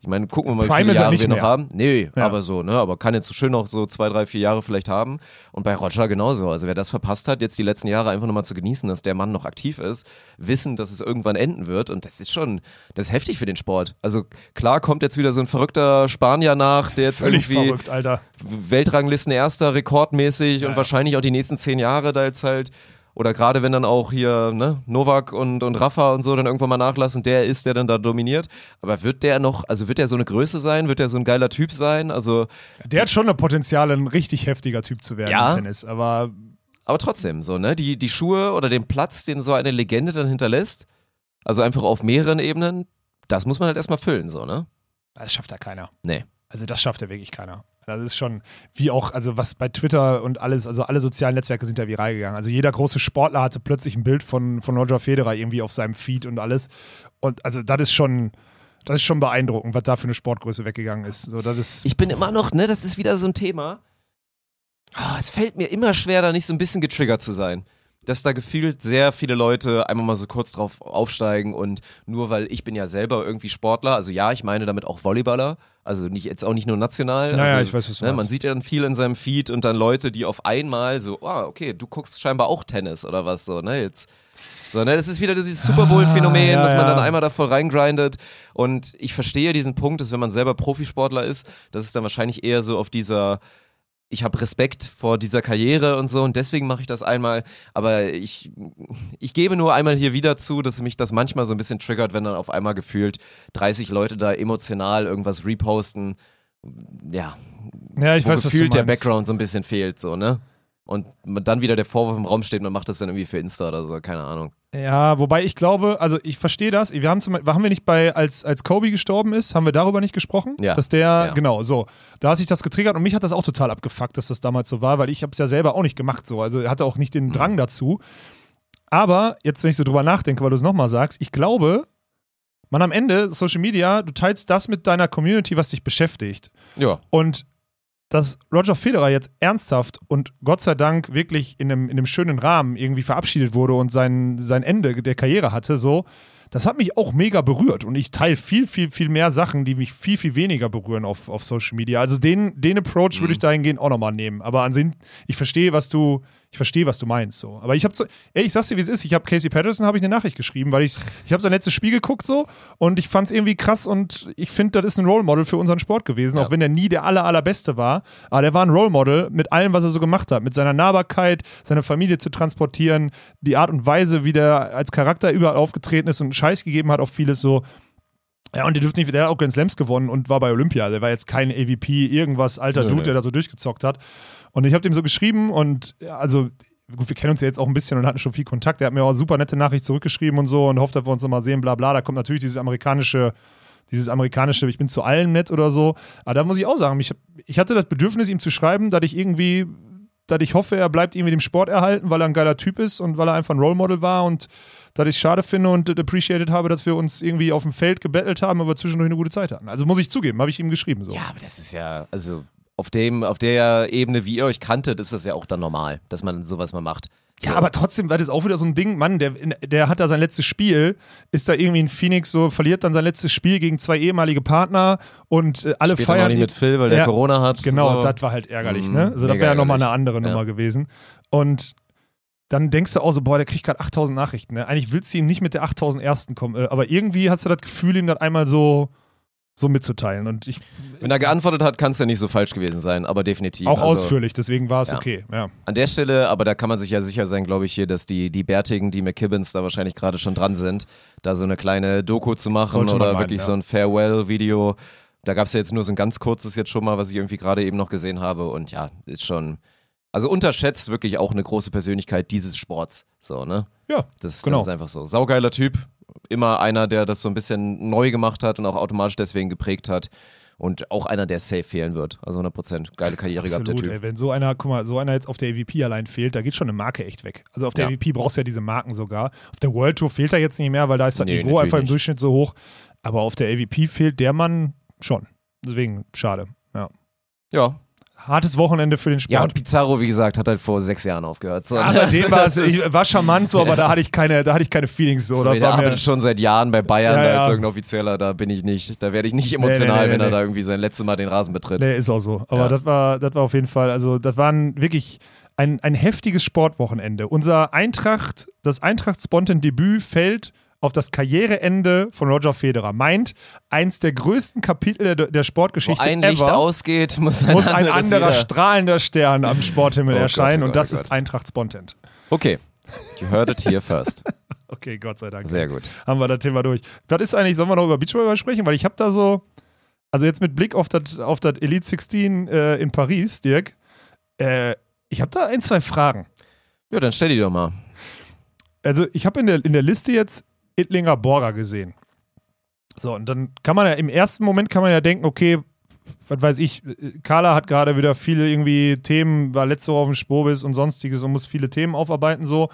ich meine, gucken wir mal, wie Prime viele ist er Jahre wir noch mehr. haben. Nee, Ja. aber so, ne? Aber kann jetzt so schön noch so zwei, drei, vier Jahre vielleicht haben. Und bei Roger genauso. Also wer das verpasst hat, jetzt die letzten Jahre einfach nochmal zu genießen, dass der Mann noch aktiv ist, wissen, dass es irgendwann enden wird. Und das ist schon, das ist heftig für den Sport. Also klar kommt jetzt wieder so ein verrückter Spanier nach, der jetzt Völlig irgendwie verrückt, Alter. Weltranglisten erster, rekordmäßig Ja, und wahrscheinlich auch die nächsten zehn Jahre da jetzt halt. Oder gerade wenn dann auch hier ne, Novak und, und Rafa und so dann irgendwann mal nachlassen, der ist, der dann da dominiert. Aber wird der noch, also wird der so eine Größe sein? Wird der so ein geiler Typ sein? Also Der hat schon eine Potenzial, ein richtig heftiger Typ zu werden Ja. im Tennis. Aber aber trotzdem, so, ne? Die, die Schuhe oder den Platz, den so eine Legende dann hinterlässt, also einfach auf mehreren Ebenen, das muss man halt erstmal füllen, so, ne? Das schafft ja keiner. Nee. Also das schafft ja wirklich keiner. Das ist schon, wie auch, also was bei Twitter und alles, also alle sozialen Netzwerke sind da viral gegangen. Also jeder große Sportler hatte plötzlich ein Bild von, von Roger Federer irgendwie auf seinem Feed und alles. Und also das ist schon, das ist schon beeindruckend, was da für eine Sportgröße weggegangen ist. So, das ist Ich bin immer noch, ne, das ist wieder so ein Thema. Ah, es fällt mir immer schwer, da nicht so ein bisschen getriggert zu sein. Dass da gefühlt sehr viele Leute einmal mal so kurz drauf aufsteigen und nur weil ich bin ja selber irgendwie Sportler, also ja, ich meine damit auch Volleyballer, also nicht, jetzt auch nicht nur national. Naja, also, ich weiß, was du ne, Man sieht ja dann viel in seinem Feed und dann Leute, die auf einmal so, ah, okay, du guckst scheinbar auch Tennis oder was so, ne, jetzt. So, ne, das ist wieder dieses Super Bowl-Phänomen, Ah, ja, dass man dann einmal da voll reingrindet. Und ich verstehe diesen Punkt, dass wenn man selber Profisportler ist, dass es dann wahrscheinlich eher so auf dieser, ich habe Respekt vor dieser Karriere und so und deswegen mache ich das einmal. Aber ich, ich gebe nur einmal hier wieder zu, dass mich das manchmal so ein bisschen triggert, wenn dann auf einmal gefühlt 30 Leute da emotional irgendwas reposten. Ja, ja, ich weiß, was du gefühlt der. Background so ein bisschen fehlt, so, ne? Und dann wieder der Vorwurf im Raum steht, man macht das dann irgendwie für Insta oder so, keine Ahnung. Ja, wobei ich glaube, also ich verstehe das. Wir haben zum haben wir nicht bei, als, als Kobe gestorben ist, haben wir darüber nicht gesprochen? Ja. Dass der, Ja. genau, so. Da hat sich das getriggert und mich hat das auch total abgefuckt, dass das damals so war, weil ich habe es ja selber auch nicht gemacht so. Also er hatte auch nicht den Drang dazu. Aber jetzt, wenn ich so drüber nachdenke, weil du es nochmal sagst, ich glaube, man am Ende, Social Media, du teilst das mit deiner Community, was dich beschäftigt. Ja. Und dass Roger Federer jetzt ernsthaft und Gott sei Dank wirklich in einem, in einem schönen Rahmen irgendwie verabschiedet wurde und sein, sein Ende der Karriere hatte, so, das hat mich auch mega berührt. Und ich teile viel, viel, viel mehr Sachen, die mich viel, viel weniger berühren auf, auf Social Media. Also den, den Approach würde ich dahingehend auch nochmal nehmen. Aber ansehen, ich verstehe, was du, ich verstehe, was du meinst. So. Aber ich habe so, ey, ich sag's dir, wie es ist. Ich habe Casey Patterson habe ich eine Nachricht geschrieben, weil ich, ich habe sein letztes Spiel geguckt so und ich fand es irgendwie krass und ich finde, das ist ein Role Model für unseren Sport gewesen, Ja. auch wenn er nie der aller, allerbeste war. Aber der war ein Role Model mit allem, was er so gemacht hat, mit seiner Nahbarkeit, seine Familie zu transportieren, die Art und Weise, wie der als Charakter überall aufgetreten ist und Scheiß gegeben hat auf vieles so. Ja, und der dürfte nicht, der hat auch Grand Slams gewonnen und war bei Olympia. Der war jetzt kein AVP, irgendwas alter Dude, der da so durchgezockt hat. Und ich habe dem so geschrieben und also, gut, wir kennen uns ja jetzt auch ein bisschen und hatten schon viel Kontakt. Der hat mir auch eine super nette Nachricht zurückgeschrieben und so und hofft, dass wir uns nochmal sehen, bla bla. Da kommt natürlich dieses amerikanische, dieses amerikanische, ich bin zu allem nett oder so. Aber da muss ich auch sagen, ich, ich hatte das Bedürfnis, ihm zu schreiben, dass ich irgendwie, dass ich hoffe, er bleibt irgendwie dem Sport erhalten, weil er ein geiler Typ ist und weil er einfach ein Role Model war und dass ich schade finde und appreciated habe, dass wir uns irgendwie auf dem Feld gebettelt haben, aber zwischendurch eine gute Zeit hatten. Also muss ich zugeben, habe ich ihm geschrieben so. Ja, aber das ist ja, also auf dem, auf der Ebene, wie ihr euch kanntet, ist das ja auch dann normal, dass man sowas mal macht. So. Ja, aber trotzdem, das ist auch wieder so ein Ding, Mann, der, der hat da sein letztes Spiel, ist da irgendwie in Phoenix so, verliert dann sein letztes Spiel gegen zwei ehemalige Partner und äh, alle Spielt dann feiern. nicht mit Phil, weil der Ja, Corona hat. Genau, so. das war halt ärgerlich, Mhm, ne? Also das wäre ja nochmal eine andere Ja. Nummer gewesen. Und dann denkst du auch so, boah, der kriegt gerade 8000 Nachrichten. Ne? Eigentlich willst du ihm nicht mit der 8000 ersten kommen, äh, aber irgendwie hast du das Gefühl, ihm das einmal so, so mitzuteilen. Und ich Wenn er geantwortet hat, kann es ja nicht so falsch gewesen sein, aber definitiv. auch also, ausführlich, deswegen war es ja. okay. Ja. An der Stelle, aber da kann man sich ja sicher sein, glaube ich, hier, dass die, die Bärtigen, die McKibbins da wahrscheinlich gerade schon dran sind, da so eine kleine Doku zu machen Sollte oder meinen, wirklich ja. so ein Farewell-Video. Da gab es ja jetzt nur so ein ganz kurzes jetzt schon mal, was ich irgendwie gerade eben noch gesehen habe. Und ja, ist schon. Also unterschätzt wirklich auch eine große Persönlichkeit dieses Sports. So, ne? Ja, Das, genau. das ist einfach so. Saugeiler Typ. Immer einer, der das so ein bisschen neu gemacht hat und auch automatisch deswegen geprägt hat. Und auch einer, der safe fehlen wird. Also 100 Prozent. Geile Karriere gehabt, der Absolut, Typ. ey, wenn so einer, guck mal, so einer jetzt auf der AVP allein fehlt, da geht schon eine Marke echt weg. Also auf der Ja. AVP brauchst du ja diese Marken sogar. Auf der World Tour fehlt er jetzt nicht mehr, weil da ist das Nee, Niveau einfach im Durchschnitt so hoch. Aber auf der AVP fehlt der Mann schon. Deswegen schade. Ja. Ja. Hartes Wochenende für den Sport. Ja, und Pizarro, wie gesagt, hat halt vor sechs Jahren aufgehört. So, aber ne? dem war es, ich war charmant so, aber da hatte ich keine, da hatte ich keine Feelings so. So, da mir, arbeitet schon seit Jahren bei Bayern Ja, da ja. als irgendein Offizieller, da bin ich nicht, da werde ich nicht emotional, nee, nee, wenn er nee. da irgendwie sein letztes Mal den Rasen betritt. Nee, ist auch so. Aber das war, das war auf jeden Fall, also das war ein wirklich ein, ein heftiges Sportwochenende. Unser Eintracht, das Eintracht-Spontan-Debüt fällt auf das Karriereende von Roger Federer. Meint, eins der größten Kapitel der, der Wo Sportgeschichte ein Licht ever ausgeht, muss ein, muss ein anderer strahlender Stern am Sporthimmel Oh Gott, erscheinen oh und Gott, das oh ist Gott. Eintracht Spontan. Okay, you heard it here first. Okay, Gott sei Dank. Sehr gut. haben wir das Thema durch. Was ist eigentlich, sollen wir noch über Beachvolleyball sprechen? Weil ich habe da so, also jetzt mit Blick auf das auf Elite 16 äh, in Paris, Dirk, äh, ich habe da ein, zwei Fragen. Ja, dann stell die doch mal. Also ich habe in der, in der Liste jetzt Ittlinger Borger gesehen. So, und dann kann man ja im ersten Moment kann man ja denken, okay, was weiß ich, Carla hat gerade wieder viele irgendwie Themen, war letzte Woche auf dem Spobis und sonstiges und muss viele Themen aufarbeiten so.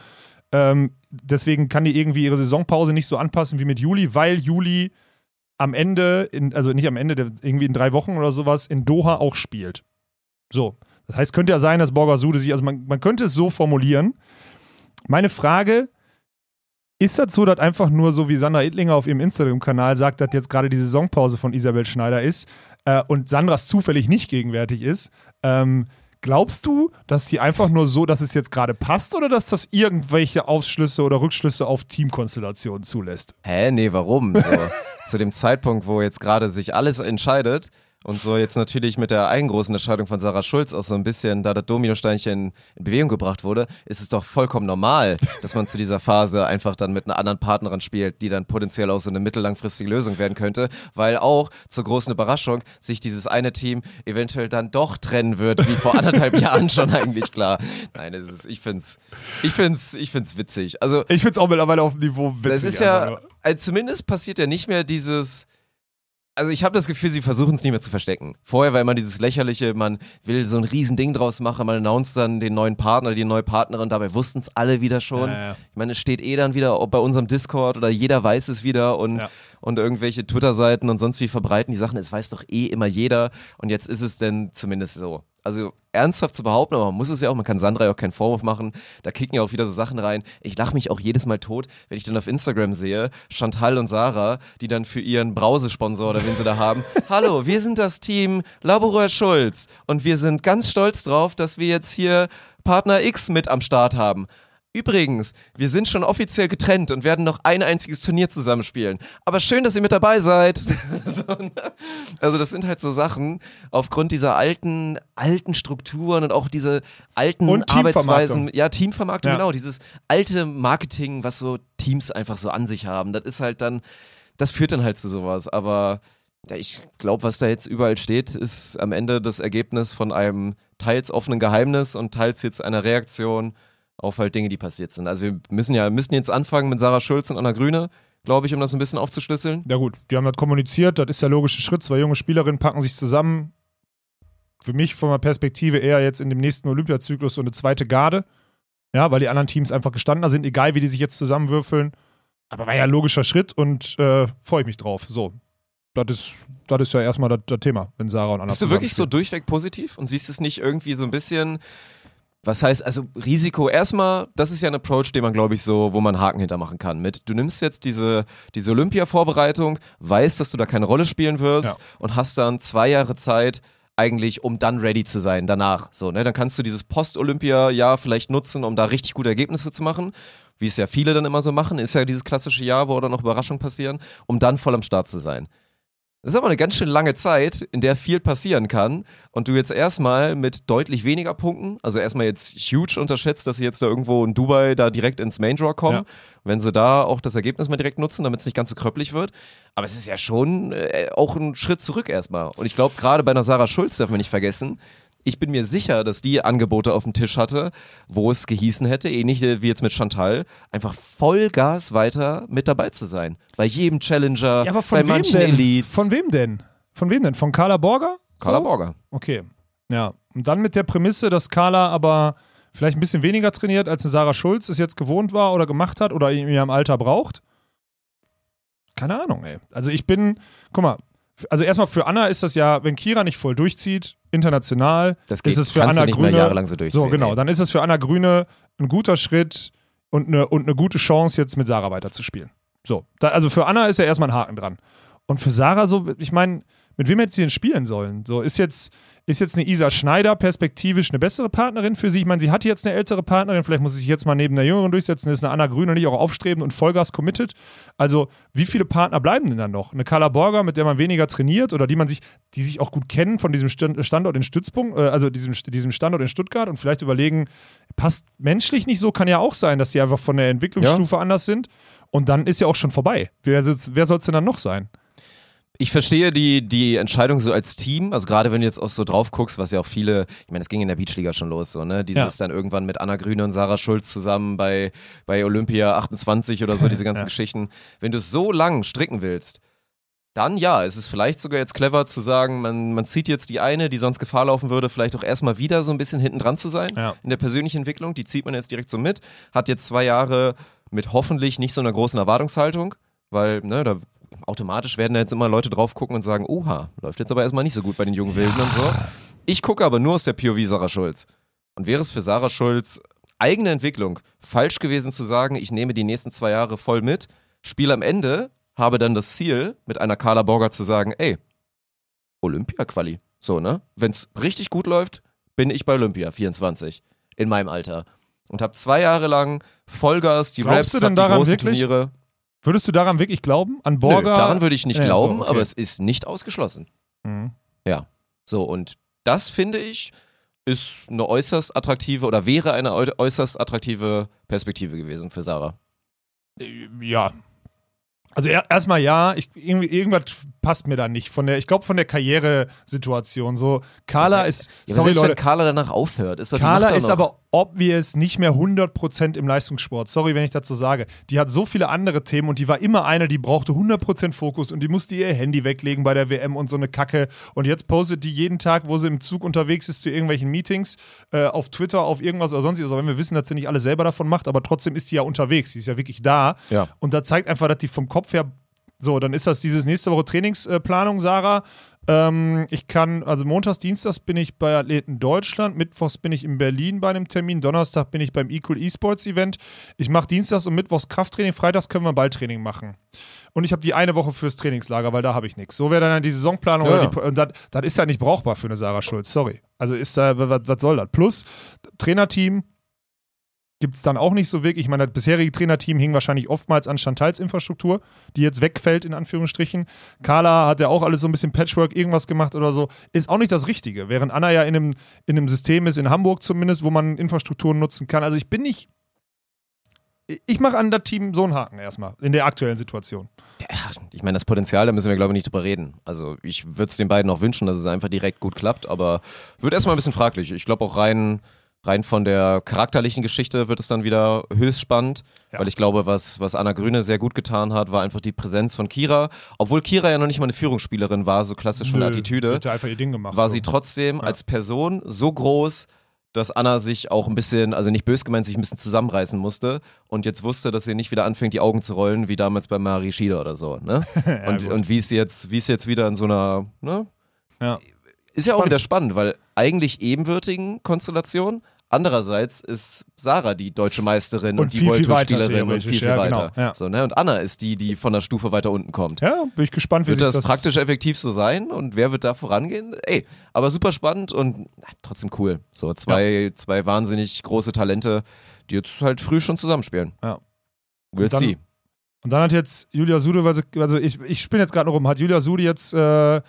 Ähm, deswegen kann die irgendwie ihre Saisonpause nicht so anpassen wie mit Juli, weil Juli am Ende, in, also nicht am Ende, irgendwie in drei Wochen oder sowas, in Doha auch spielt. So. Das heißt, könnte ja sein, dass Borger Sude sich, also man, man könnte es so formulieren. Meine Frage, ist das so, dass einfach nur so wie Sandra Ittlinger auf ihrem Instagram-Kanal sagt, dass jetzt gerade die Saisonpause von Isabel Schneider ist äh, und Sandras zufällig nicht gegenwärtig ist? Ähm, glaubst du, dass die einfach nur so, dass es jetzt gerade passt oder dass das irgendwelche Aufschlüsse oder Rückschlüsse auf Teamkonstellationen zulässt? Hä, nee, warum? So, zu dem Zeitpunkt, wo jetzt gerade sich alles entscheidet, und so jetzt natürlich mit der eigengroßen Entscheidung von Sarah Schulz auch so ein bisschen, da das Dominosteinchen in Bewegung gebracht wurde, ist es doch vollkommen normal, dass man zu dieser Phase einfach dann mit einer anderen Partnerin spielt, die dann potenziell auch so eine mittellangfristige Lösung werden könnte, weil auch zur großen Überraschung sich dieses eine Team eventuell dann doch trennen wird, wie vor anderthalb Jahren schon eigentlich klar. Nein, es ist, ich find's, ich find's, ich find's witzig. Also, Ich finde es auch mittlerweile auf dem Niveau witzig. das ist ja, also zumindest passiert ja nicht mehr dieses. Also ich habe das Gefühl, sie versuchen es nicht mehr zu verstecken. Vorher war immer dieses lächerliche, man will so ein Riesending draus machen, man announced dann den neuen Partner, die neue Partnerin, dabei wussten es alle wieder schon. Ja, ja. Ich meine, es steht eh dann wieder bei unserem Discord oder jeder weiß es wieder und, Ja. Und irgendwelche Twitter-Seiten und sonst wie verbreiten die Sachen, es weiß doch eh immer jeder und jetzt ist es denn zumindest so. Also ernsthaft zu behaupten, aber man muss es ja auch, man kann Sandra ja auch keinen Vorwurf machen, da kicken ja auch wieder so Sachen rein. Ich lache mich auch jedes Mal tot, wenn ich dann auf Instagram sehe, Chantal und Sarah, die dann für ihren Brausesponsor oder wen sie da haben, hallo, wir sind das Team Laboureur Schulz und wir sind ganz stolz drauf, dass wir jetzt hier Partner X mit am Start haben. Übrigens, wir sind schon offiziell getrennt und werden noch ein einziges Turnier zusammenspielen. Aber schön, dass ihr mit dabei seid. so, ne? Also das sind halt so Sachen aufgrund dieser alten, alten Strukturen und auch diese alten Und. Arbeitsweisen. Ja, Teamvermarktung, Ja. genau. Dieses alte Marketing, was so Teams einfach so an sich haben. Das ist halt dann, das führt dann halt zu sowas. Aber ja, ich glaube, was da jetzt überall steht, ist am Ende das Ergebnis von einem teils offenen Geheimnis und teils jetzt einer Reaktion auf halt Dinge, die passiert sind. Also wir müssen ja müssen jetzt anfangen mit Sarah Schulz und Anna Grüne, glaube ich, um das ein bisschen aufzuschlüsseln. Ja gut, die haben das kommuniziert, das ist der logische Schritt. Zwei junge Spielerinnen packen sich zusammen. Für mich von der Perspektive eher jetzt in dem nächsten Olympiazyklus so eine zweite Garde. Ja, weil die anderen Teams einfach gestandener sind, egal wie die sich jetzt zusammenwürfeln. Aber war ja ein logischer Schritt und äh, freue ich mich drauf. So, das ist, das ist ja erstmal das, das Thema, wenn Sarah und Anna Bist du wirklich so durchweg positiv und siehst es nicht irgendwie so ein bisschen, was heißt, also Risiko erstmal, das ist ja ein Approach, den man glaube ich so, wo man Haken hintermachen kann. Mit, du nimmst jetzt diese, diese Olympia-Vorbereitung, weißt, dass du da keine Rolle spielen wirst Ja. und hast dann zwei Jahre Zeit, eigentlich, um dann ready zu sein danach. So, ne? Dann kannst du dieses Post-Olympia-Jahr vielleicht nutzen, um da richtig gute Ergebnisse zu machen. Wie es ja viele dann immer so machen, ist ja dieses klassische Jahr, wo dann noch Überraschungen passieren, um dann voll am Start zu sein. Das ist aber eine ganz schön lange Zeit, in der viel passieren kann und du jetzt erstmal mit deutlich weniger Punkten, also erstmal jetzt huge unterschätzt, dass sie jetzt da irgendwo in Dubai da direkt ins Main Draw kommen, Ja. wenn sie da auch das Ergebnis mal direkt nutzen, damit es nicht ganz so kröppelig wird. Aber es ist ja schon äh, auch ein Schritt zurück erstmal. Und ich glaube, gerade bei einer Sarah Schulz darf man nicht vergessen, ich bin mir sicher, dass die Angebote auf dem Tisch hatte, wo es gehießen hätte, ähnlich wie jetzt mit Chantal, einfach Vollgas weiter mit dabei zu sein. Bei jedem Challenger, Ja, aber von bei manchen denn? Elites. Von wem denn? Von wem denn? Von Carla Borger? Carla So? Borger. Okay. Ja. Und dann mit der Prämisse, dass Carla aber vielleicht ein bisschen weniger trainiert, als eine Sarah Schulz es jetzt gewohnt war oder gemacht hat oder in ihrem Alter braucht. Keine Ahnung, ey. Also ich bin, guck mal, also erstmal für Anna ist das ja, wenn Kira nicht voll durchzieht, international, Das geht, ist es für Anna Grüne. jahrelang so durchziehen. so, genau. ey. Dann ist es für Anna Grüne ein guter Schritt und eine, und eine gute Chance, jetzt mit Sarah weiterzuspielen. So. Da, also für Anna ist ja erstmal ein Haken dran. Und für Sarah so, ich meine, mit wem hätte sie denn spielen sollen? So, ist jetzt, ist jetzt eine Isa Schneider perspektivisch eine bessere Partnerin für sie? Ich meine, sie hat jetzt eine ältere Partnerin, vielleicht muss sie sich jetzt mal neben der Jüngeren durchsetzen, ist eine Anna Grüne nicht auch aufstrebend und Vollgas committed. Also, wie viele Partner bleiben denn dann noch? Eine Carla Borger, mit der man weniger trainiert oder die man sich, die sich auch gut kennen von diesem Stand- Standort in Stützpunkt, äh, also diesem, diesem Standort in Stuttgart und vielleicht überlegen, passt menschlich nicht so, kann ja auch sein, dass sie einfach von der Entwicklungsstufe anders sind. Und dann ist ja auch schon vorbei. Wer, wer soll es denn dann noch sein? Ich verstehe die, die Entscheidung so als Team, also gerade wenn du jetzt auch so drauf guckst, was ja auch viele, ich meine, es ging in der Beachliga schon los, so, ne? Dieses dann irgendwann mit Anna Grüne und Sarah Schulz zusammen bei, bei Olympia 28 oder so, diese ganzen Ja. Geschichten. Wenn du es so lang stricken willst, dann ja, es ist vielleicht sogar jetzt clever zu sagen, man, man zieht jetzt die eine, die sonst Gefahr laufen würde, vielleicht auch erstmal wieder so ein bisschen hinten dran zu sein Ja. in der persönlichen Entwicklung. Die zieht man jetzt direkt so mit, hat jetzt zwei Jahre mit hoffentlich nicht so einer großen Erwartungshaltung, weil, ne, da automatisch werden da jetzt immer Leute drauf gucken und sagen, oha, läuft jetzt aber erstmal nicht so gut bei den jungen Wilden und so. Ich gucke aber nur aus der POV Sarah Schulz. Und wäre es für Sarah Schulz eigene Entwicklung falsch gewesen zu sagen, ich nehme die nächsten zwei Jahre voll mit, spiele am Ende, habe dann das Ziel, mit einer Carla Borger zu sagen, ey, Olympia-Quali. So, ne? Wenn es richtig gut läuft, bin ich bei Olympia 24 in meinem Alter. Und habe zwei Jahre lang Vollgas, die Glaubst Raps, du denn die daran großen wirklich? Turniere. Würdest du daran wirklich glauben? An Borger? Nö, daran würde ich nicht Ja, so, glauben, okay. aber es ist nicht ausgeschlossen. Mhm. So, und das finde ich, ist eine äußerst attraktive oder wäre eine äu- äußerst attraktive Perspektive gewesen für Sarah. Ja. Also er, erstmal ja, ich, irgendwie, irgendwas passt mir da nicht. Von der, ich glaube von der Karrieresituation. So, Carla ist, Ja, sorry selbst Leute, wenn Carla danach aufhört, ist Carla ist aber obvious nicht mehr 100% im Leistungssport. Sorry, wenn ich dazu sage. Die hat so viele andere Themen und die war immer eine, die brauchte 100% Fokus und die musste ihr Handy weglegen bei der WM und so eine Kacke. Und jetzt postet die jeden Tag, wo sie im Zug unterwegs ist zu irgendwelchen Meetings, äh, auf Twitter, auf irgendwas oder sonstiges. Also wenn wir wissen, dass sie nicht alles selber davon macht, aber trotzdem ist die ja unterwegs. Die ist ja wirklich da. Ja. Und da zeigt einfach, dass die vom Kopf her so, dann ist das dieses nächste Woche Trainingsplanung, Sarah. Ähm, ich kann, also montags, dienstags bin ich bei Athleten Deutschland, mittwochs bin ich in Berlin bei einem Termin, Donnerstag bin ich beim Equal Esports Event. Ich mache dienstags und mittwochs Krafttraining, freitags können wir Balltraining machen. Und ich habe die eine Woche fürs Trainingslager, weil da habe ich nichts. So wäre dann die Saisonplanung. Ja. die, und das, das ist ja nicht brauchbar für eine Sarah Schulz, sorry. Also ist da, was, was soll das? Plus, Trainerteam gibt es dann auch nicht so wirklich. Ich meine, das bisherige Trainerteam hing wahrscheinlich oftmals an Chantals Infrastruktur, die jetzt wegfällt, in Anführungsstrichen. Carla hat ja auch alles so ein bisschen Patchwork, irgendwas gemacht oder so. Ist auch nicht das Richtige. Während Anna ja in einem, in einem System ist, in Hamburg zumindest, wo man Infrastrukturen nutzen kann. Also ich bin nicht. Ich mache an das Team so einen Haken erstmal, in der aktuellen Situation. Ja, ich meine, das Potenzial, da müssen wir, glaube ich, nicht drüber reden. Also ich würde es den beiden auch wünschen, dass es einfach direkt gut klappt, aber wird erstmal ein bisschen fraglich. Ich glaube auch rein, rein von der charakterlichen Geschichte wird es dann wieder höchst spannend, Ja. weil ich glaube, was, was Anna Grüne sehr gut getan hat, war einfach die Präsenz von Kira. Obwohl Kira ja noch nicht mal eine Führungsspielerin war, so klassisch von der Attitüde, Hat ja einfach ihr Ding gemacht. war so. sie trotzdem als Person so groß, dass Anna sich auch ein bisschen, also nicht bös gemeint, sich ein bisschen zusammenreißen musste und jetzt wusste, dass sie nicht wieder anfängt, die Augen zu rollen, wie damals bei Marie Schieder oder so. Ne? und, gut. und wie es jetzt, wie es jetzt wieder in so einer, ne? Ja. Ist ja auch Spannend. wieder spannend, weil eigentlich ebenwürdigen Konstellation. Andererseits ist Sarah die deutsche Meisterin und, Und die viel, viel World Tour weiter Spielerin und viel, viel ja, weiter. genau, ja. So, ne? Und Anna ist die, die von der Stufe weiter unten kommt. Ja, bin ich gespannt, wie Wird das, das praktisch effektiv so sein und wer wird da vorangehen? Ey, aber super spannend und na, trotzdem cool. So zwei, zwei wahnsinnig große Talente, die jetzt halt früh schon zusammenspielen. Ja. We'll dann- see. Und dann hat jetzt Julia Sude, also ich, ich spinne jetzt gerade noch rum, hat Julia Sude jetzt äh,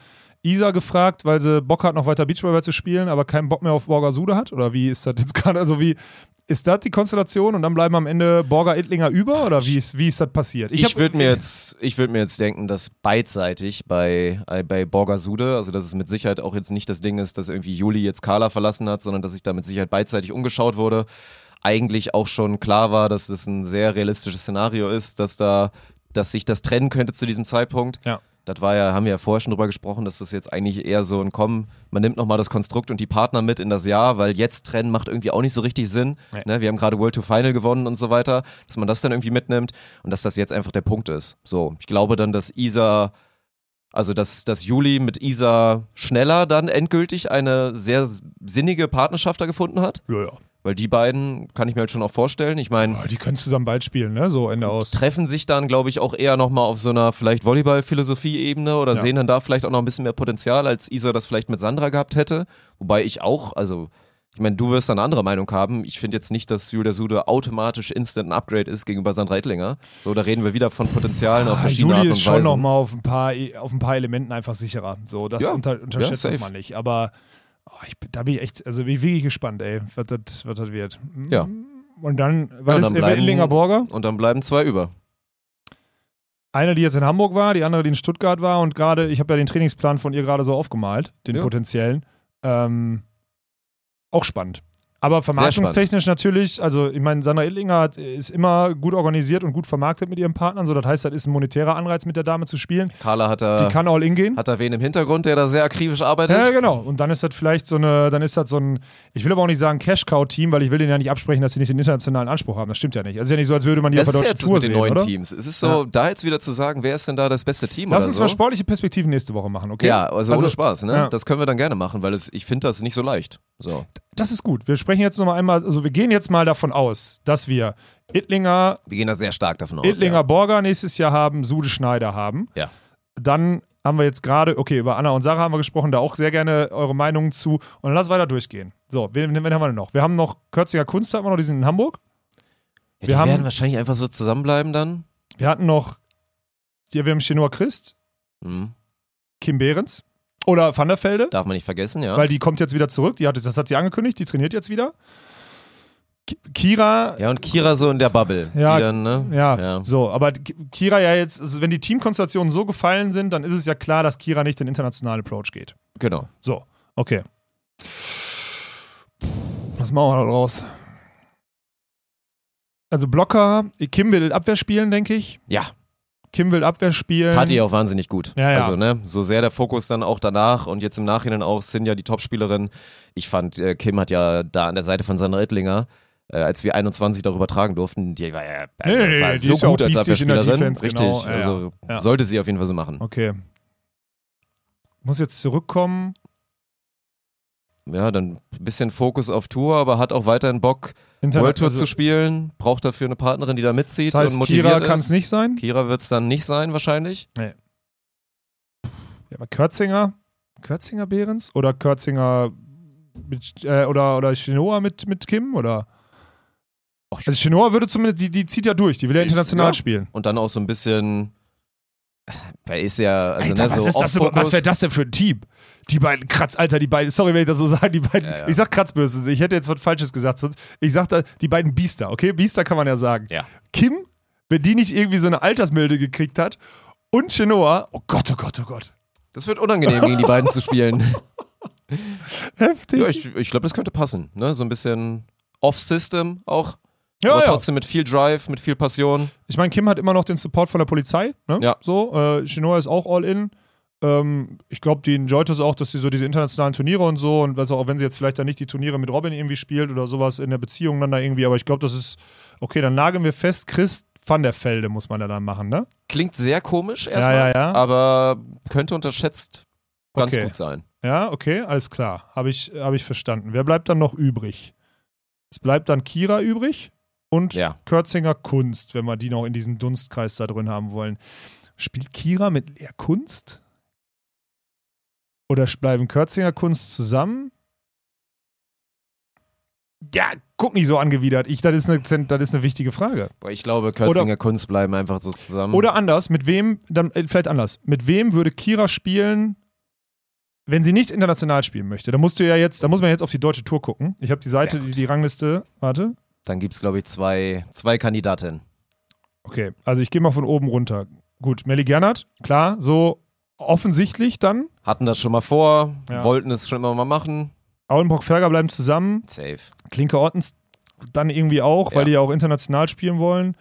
Isa gefragt, weil sie Bock hat, noch weiter Beachvolleyball zu spielen, aber keinen Bock mehr auf Borger Sude hat? Oder wie ist das jetzt gerade? Also wie ist das die Konstellation und dann bleiben am Ende Borger Ittlinger über? Oder wie ist, wie ist das passiert? Ich, hab- würde mir jetzt, ich würde mir jetzt denken, dass beidseitig bei, äh, bei Borgasude, also dass es mit Sicherheit auch jetzt nicht das Ding ist, dass irgendwie Juli jetzt Carla verlassen hat, sondern dass sich da mit Sicherheit beidseitig umgeschaut wurde. Eigentlich auch schon klar war, dass das ein sehr realistisches Szenario ist, dass da, dass sich das trennen könnte zu diesem Zeitpunkt. Ja. Das war ja, haben wir ja vorher schon drüber gesprochen, dass das jetzt eigentlich eher so ein Kommen, man nimmt nochmal das Konstrukt und die Partner mit in das Jahr, weil jetzt trennen macht irgendwie auch nicht so richtig Sinn. Nee. Ne, wir haben gerade World to Final gewonnen und so weiter, dass man das dann irgendwie mitnimmt und dass das jetzt einfach der Punkt ist. So, ich glaube dann, dass Isa, also dass, dass Juli mit Isa schneller dann endgültig eine sehr sinnige Partnerschaft da gefunden hat, Ja, ja. Weil die beiden kann ich mir halt schon auch vorstellen. Ich meine, Ja, Die können zusammen bald spielen, ne? So Ende aus. treffen sich dann, glaube ich, auch eher nochmal auf so einer vielleicht Volleyball-Philosophie-Ebene oder Ja. sehen dann da vielleicht auch noch ein bisschen mehr Potenzial, als Isa das vielleicht mit Sandra gehabt hätte. Wobei ich auch, also, ich meine, du wirst da eine andere Meinung haben. Ich finde jetzt nicht, dass Julia Sude automatisch instant ein Upgrade ist gegenüber Sandra Ettlinger. So, da reden wir wieder von Potenzialen auf Ah, verschiedene Juli Art und ist schon Weisen. noch mal auf ein paar auf ein paar Elementen einfach sicherer. So, das Ja. unter, unterschätzt Ja, man nicht. Aber oh, ich, da bin ich echt, also bin ich wirklich gespannt, ey, was das, was das wird. Ja. Und dann, Ja, was und ist dann bleiben- Ittlinger Borger? Und dann bleiben zwei über. Eine, die jetzt in Hamburg war, die andere, die in Stuttgart war und gerade, ich habe ja den Trainingsplan von ihr gerade so aufgemalt, den Ja. potenziellen. Ähm, auch spannend. Aber vermarktungstechnisch natürlich, also ich meine, Sandra Ittlinger hat, ist immer gut organisiert und gut vermarktet mit ihren Partnern, so das heißt, das ist ein monetärer Anreiz, mit der Dame zu spielen. Carla hat Die da, kann all in gehen. hat da wen im Hintergrund, der da sehr akribisch arbeitet. Ja, genau. Und dann ist das vielleicht so eine, dann ist das so ein, ich will aber auch nicht sagen Cash-Cow-Team, weil ich will denen ja nicht absprechen, dass sie nicht den internationalen Anspruch haben. Das stimmt ja nicht. Also ist ja nicht so, als würde man die Das auf der ist deutschen Tour mit den sehen, neuen oder? Teams. Es ist so, Ja. da jetzt wieder zu sagen, wer ist denn da das beste Team Lass uns so. mal sportliche Perspektiven nächste Woche machen, okay? Ja, also, ohne Spaß, ne? ja. Das können wir dann gerne machen, weil es, ich finde das nicht so leicht. So. Das ist gut. Wir sprechen jetzt nochmal einmal, also wir gehen jetzt mal davon aus, dass wir Ittlinger, Wir gehen da sehr stark davon aus. Ittlinger ja. Borger nächstes Jahr haben, Sude Schneider haben. Ja. Dann haben wir jetzt gerade, okay, über Anna und Sarah haben wir gesprochen, da auch sehr gerne eure Meinungen zu. Und dann lass weiter durchgehen. So, wen, wen haben wir denn noch? Wir haben noch Kürziger Kunst, haben wir noch, die sind in Hamburg. Ja, wir die haben- werden wahrscheinlich einfach so zusammenbleiben dann. Wir hatten noch, ja, wir haben Chenoa Christ, Hm. Kim Behrens oder Van der Velde, Darf man nicht vergessen, ja. weil die kommt jetzt wieder zurück. Die hat, das hat sie angekündigt, die trainiert jetzt wieder. Ki- Kira, ja, und Kira so in der Bubble. Ja, dann, ne? ja, Ja. so, aber Ki- Kira ja jetzt, also wenn die Teamkonstellationen so gefallen sind, dann ist es ja klar, dass Kira nicht den internationalen Approach geht. Genau. So, okay. Was machen wir da draus? Also Blocker, Kim will Abwehr spielen, denke ich. Ja, Kim will Abwehr spielen. tat die auch wahnsinnig gut. Ja, ja. Also, ne, so sehr der Fokus dann auch danach und jetzt im Nachhinein auch Sinja, die Topspielerin. Ich fand, äh, Kim hat ja da an der Seite von Sandra Ittlinger, äh, als wir 21 darüber tragen durften, die war ja also, Nee, nee, nee, war die so ja auch gut als Abwehrspielerin. Defense, Richtig, genau. Ja, also ja. sollte sie auf jeden Fall so machen. Okay. Muss jetzt zurückkommen. Ja, dann ein bisschen Fokus auf Tour, aber hat auch weiterhin Bock, Interna- World Tour also, zu spielen. Braucht dafür eine Partnerin, die da mitzieht Das heißt, und motiviert Kira kann es nicht sein. Kira wird es dann nicht sein, wahrscheinlich. Ja, aber Kürzinger? Kürzinger Behrens? Oder Kürzinger mit, äh, oder, oder Chinoa mit, mit Kim? Oder? Also Chinoa würde zumindest, die, die zieht ja durch, die will ja international Ja. spielen. Und dann auch so ein bisschen. Weil ist ja, also Alter, ne, was, so ist das denn, was wäre das denn für ein Team? Die beiden Kratz, Alter, die beiden, sorry, wenn ich das so sage, die beiden, Ja, ja. ich sag Kratzbürste, ich hätte jetzt was Falsches gesagt, sonst, ich sag da, die beiden Biester, okay? Biester kann man ja sagen. Ja. Kim, wenn die nicht irgendwie so eine Altersmilde gekriegt hat und Chinoa, oh Gott, oh Gott, oh Gott. Das wird unangenehm, gegen die beiden zu spielen. Heftig. Ja, ich ich glaube, das könnte passen. Ne? So ein bisschen Off-System auch. Ja, aber ja. trotzdem mit viel Drive, mit viel Passion. Ich meine, Kim hat immer noch den Support von der Polizei. Ne? Ja. So, äh, Chinoa ist auch all in. Ähm, ich glaube, die enjoyt es auch, dass sie so diese internationalen Turniere und so und also auch wenn sie jetzt vielleicht dann nicht die Turniere mit Robin irgendwie spielt oder sowas in der Beziehung dann da irgendwie, aber ich glaube, das ist okay, dann nageln wir fest, Chris van der Velde muss man ja dann machen, ne? Klingt sehr komisch erstmal, ja, ja. aber könnte unterschätzt ganz Okay. gut sein. Ja, okay, alles klar. Habe ich, hab ich verstanden. Wer bleibt dann noch übrig? Es bleibt dann Kira übrig und Ja. Kürzinger Kunst, wenn wir die noch in diesem Dunstkreis da drin haben wollen. Spielt Kira mit Lea Kunst? Oder bleiben Kürzinger Kunst zusammen? Ja, guck nicht so angewidert. Ich, das, ist eine, das ist eine wichtige Frage. Boah, ich glaube, Kürzinger Kunst bleiben einfach so zusammen. Oder anders, mit wem, dann äh, vielleicht anders, mit wem würde Kira spielen, wenn sie nicht international spielen möchte? Da musst du ja jetzt, da muss man jetzt auf die deutsche Tour gucken. Ich habe die Seite, Ja, die, die Rangliste, warte. Dann gibt es, glaube ich, zwei, zwei Kandidatinnen. Okay, also ich gehe mal von oben runter. Gut, Melly Gernert, klar, so offensichtlich dann. Hatten das schon mal vor, Ja. wollten es schon immer mal machen. Aulenbrock-Ferger bleiben zusammen. Safe. Klinke Ortens dann irgendwie auch, weil Ja. die ja auch international spielen wollen.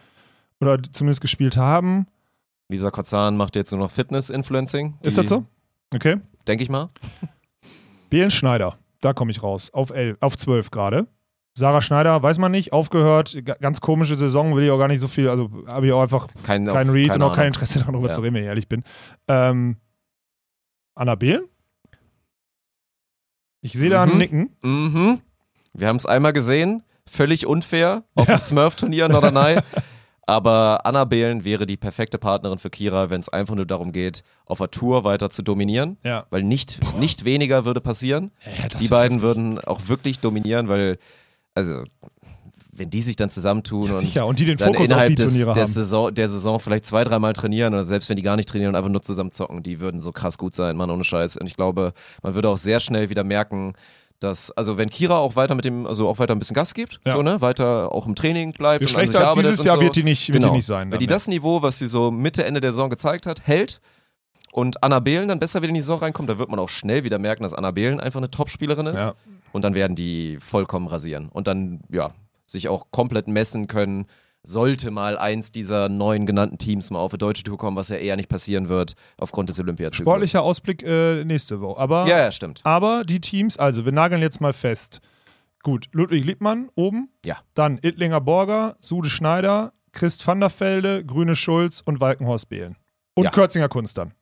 Oder zumindest gespielt haben. Lisa Kozan macht jetzt nur noch Fitness-Influencing. Ist das so? Okay. Denke ich mal. Belen Schneider, da komme ich raus. Auf, 11, auf 12 gerade. Sarah Schneider, weiß man nicht, aufgehört. Ganz komische Saison, will ich auch gar nicht so viel. Also habe ich auch einfach Kein, keinen Read und auch kein. Interesse daran, darüber Ja. zu reden, wenn ich ehrlich bin. Ähm, Anna Behlen? Ich sehe da ein Mhm. Nicken. Mhm. Wir haben es einmal gesehen. Völlig unfair auf dem Smurf-Turnier in Norderney. Aber Anna Behlen wäre die perfekte Partnerin für Kira, wenn es einfach nur darum geht, auf der Tour weiter zu dominieren. Ja. Weil nicht, nicht weniger würde passieren. ja die beiden heftig. würden auch wirklich dominieren, weil, also, wenn die sich dann zusammentun Ja, und sicher. Und die den dann Fokus auf innerhalb die des, Turniere der, haben. Saison, der Saison vielleicht zwei, dreimal trainieren oder selbst wenn die gar nicht trainieren und einfach nur zusammen zocken, die würden so krass gut sein, Mann, ohne Scheiß. Und ich glaube, man würde auch sehr schnell wieder merken, dass, also wenn Kira auch weiter mit dem, also auch weiter ein bisschen Gas gibt, Ja. so, ne, weiter auch im Training bleibt Je und schlechter als dieses Jahr so. wird die nicht, wird genau. die nicht sein. Wenn dann, die ne? das Niveau, was sie so Mitte, Ende der Saison gezeigt hat, hält und Anna Behlen dann besser wieder in die Saison reinkommt, da wird man auch schnell wieder merken, dass Anna Behlen einfach eine Top-Spielerin ist. Ja. Und dann werden die vollkommen rasieren. Und dann, ja, sich auch komplett messen können, sollte mal eins dieser neuen genannten Teams mal auf eine deutsche Tour kommen, was ja eher nicht passieren wird, aufgrund des Olympiazyklus. Sportlicher Ausblick äh, nächste Woche. Aber, Ja, ja, stimmt. aber die Teams, also wir nageln jetzt mal fest. Gut, Ludwig Liebmann oben. Ja. Dann Ittlinger Borger, Sude Schneider, Christ van der Velde, Grüne Schulz und Walkenhorst Behlen. Und Ja. Kürzinger Kunst dann.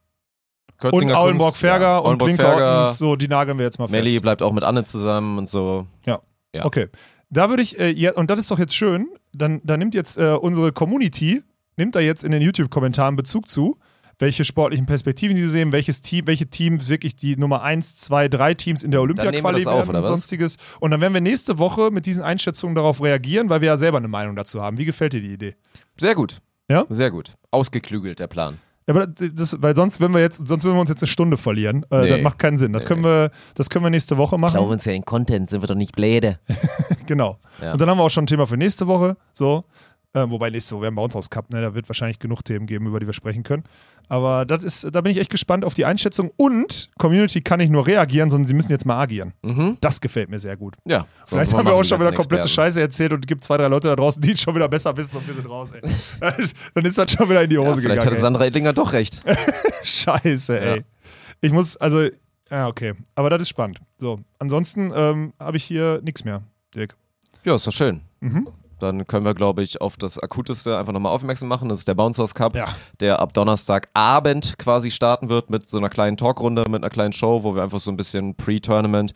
Kürzinger und Aulenborg Ferger ja, und Ferger, Ottens, so, die nageln wir jetzt mal fest. Melli bleibt auch mit Anne zusammen und so. Ja. Okay. Da würde ich, äh, ja, und das ist doch jetzt schön, dann, dann nimmt jetzt äh, unsere Community, nimmt da jetzt in den YouTube-Kommentaren Bezug zu, welche sportlichen Perspektiven sie sehen, welches Team, welche Teams wirklich die Nummer 1, 2, 3 Teams in der Olympia-Quali werden oder und sonstiges. Und dann werden wir nächste Woche mit diesen Einschätzungen darauf reagieren, weil wir ja selber eine Meinung dazu haben. Wie gefällt dir die Idee? Sehr gut. Ja? Sehr gut. Ausgeklügelt, der Plan. Ja, aber das, weil sonst, wenn wir jetzt, sonst würden wir uns jetzt eine Stunde verlieren. Äh, Nee. Das macht keinen Sinn. Das können wir, das können wir nächste Woche machen. uns ja den Content, sind wir doch nicht bläde. Genau. Ja. Und dann haben wir auch schon ein Thema für nächste Woche. So. Äh, wobei nächste Woche werden wir uns aus Cup, ne? Da wird wahrscheinlich genug Themen geben, über die wir sprechen können. Aber das ist, da bin ich echt gespannt auf die Einschätzung. Und Community kann nicht nur reagieren, sondern sie müssen jetzt mal agieren. Mhm. Das gefällt mir sehr gut. Ja. Vielleicht haben wir auch schon wieder komplette Experten. Scheiße erzählt und es gibt zwei, drei Leute da draußen, die schon wieder besser wissen und wir sind raus, ey. Dann ist das schon wieder in die Ja, Hose vielleicht hatte gegangen. Sandra Edlinger doch recht. Scheiße, ey. Ja. Ich muss, also, ja, okay. Aber das ist spannend. So, ansonsten ähm, habe ich hier nichts mehr, Dirk. Ja, ist doch schön. Mhm. Dann können wir, glaube ich, auf das Akuteste einfach nochmal aufmerksam machen. Das ist der Bouncers Cup, Ja. der ab Donnerstagabend quasi starten wird mit so einer kleinen Talkrunde, mit einer kleinen Show, wo wir einfach so ein bisschen Pre-Tournament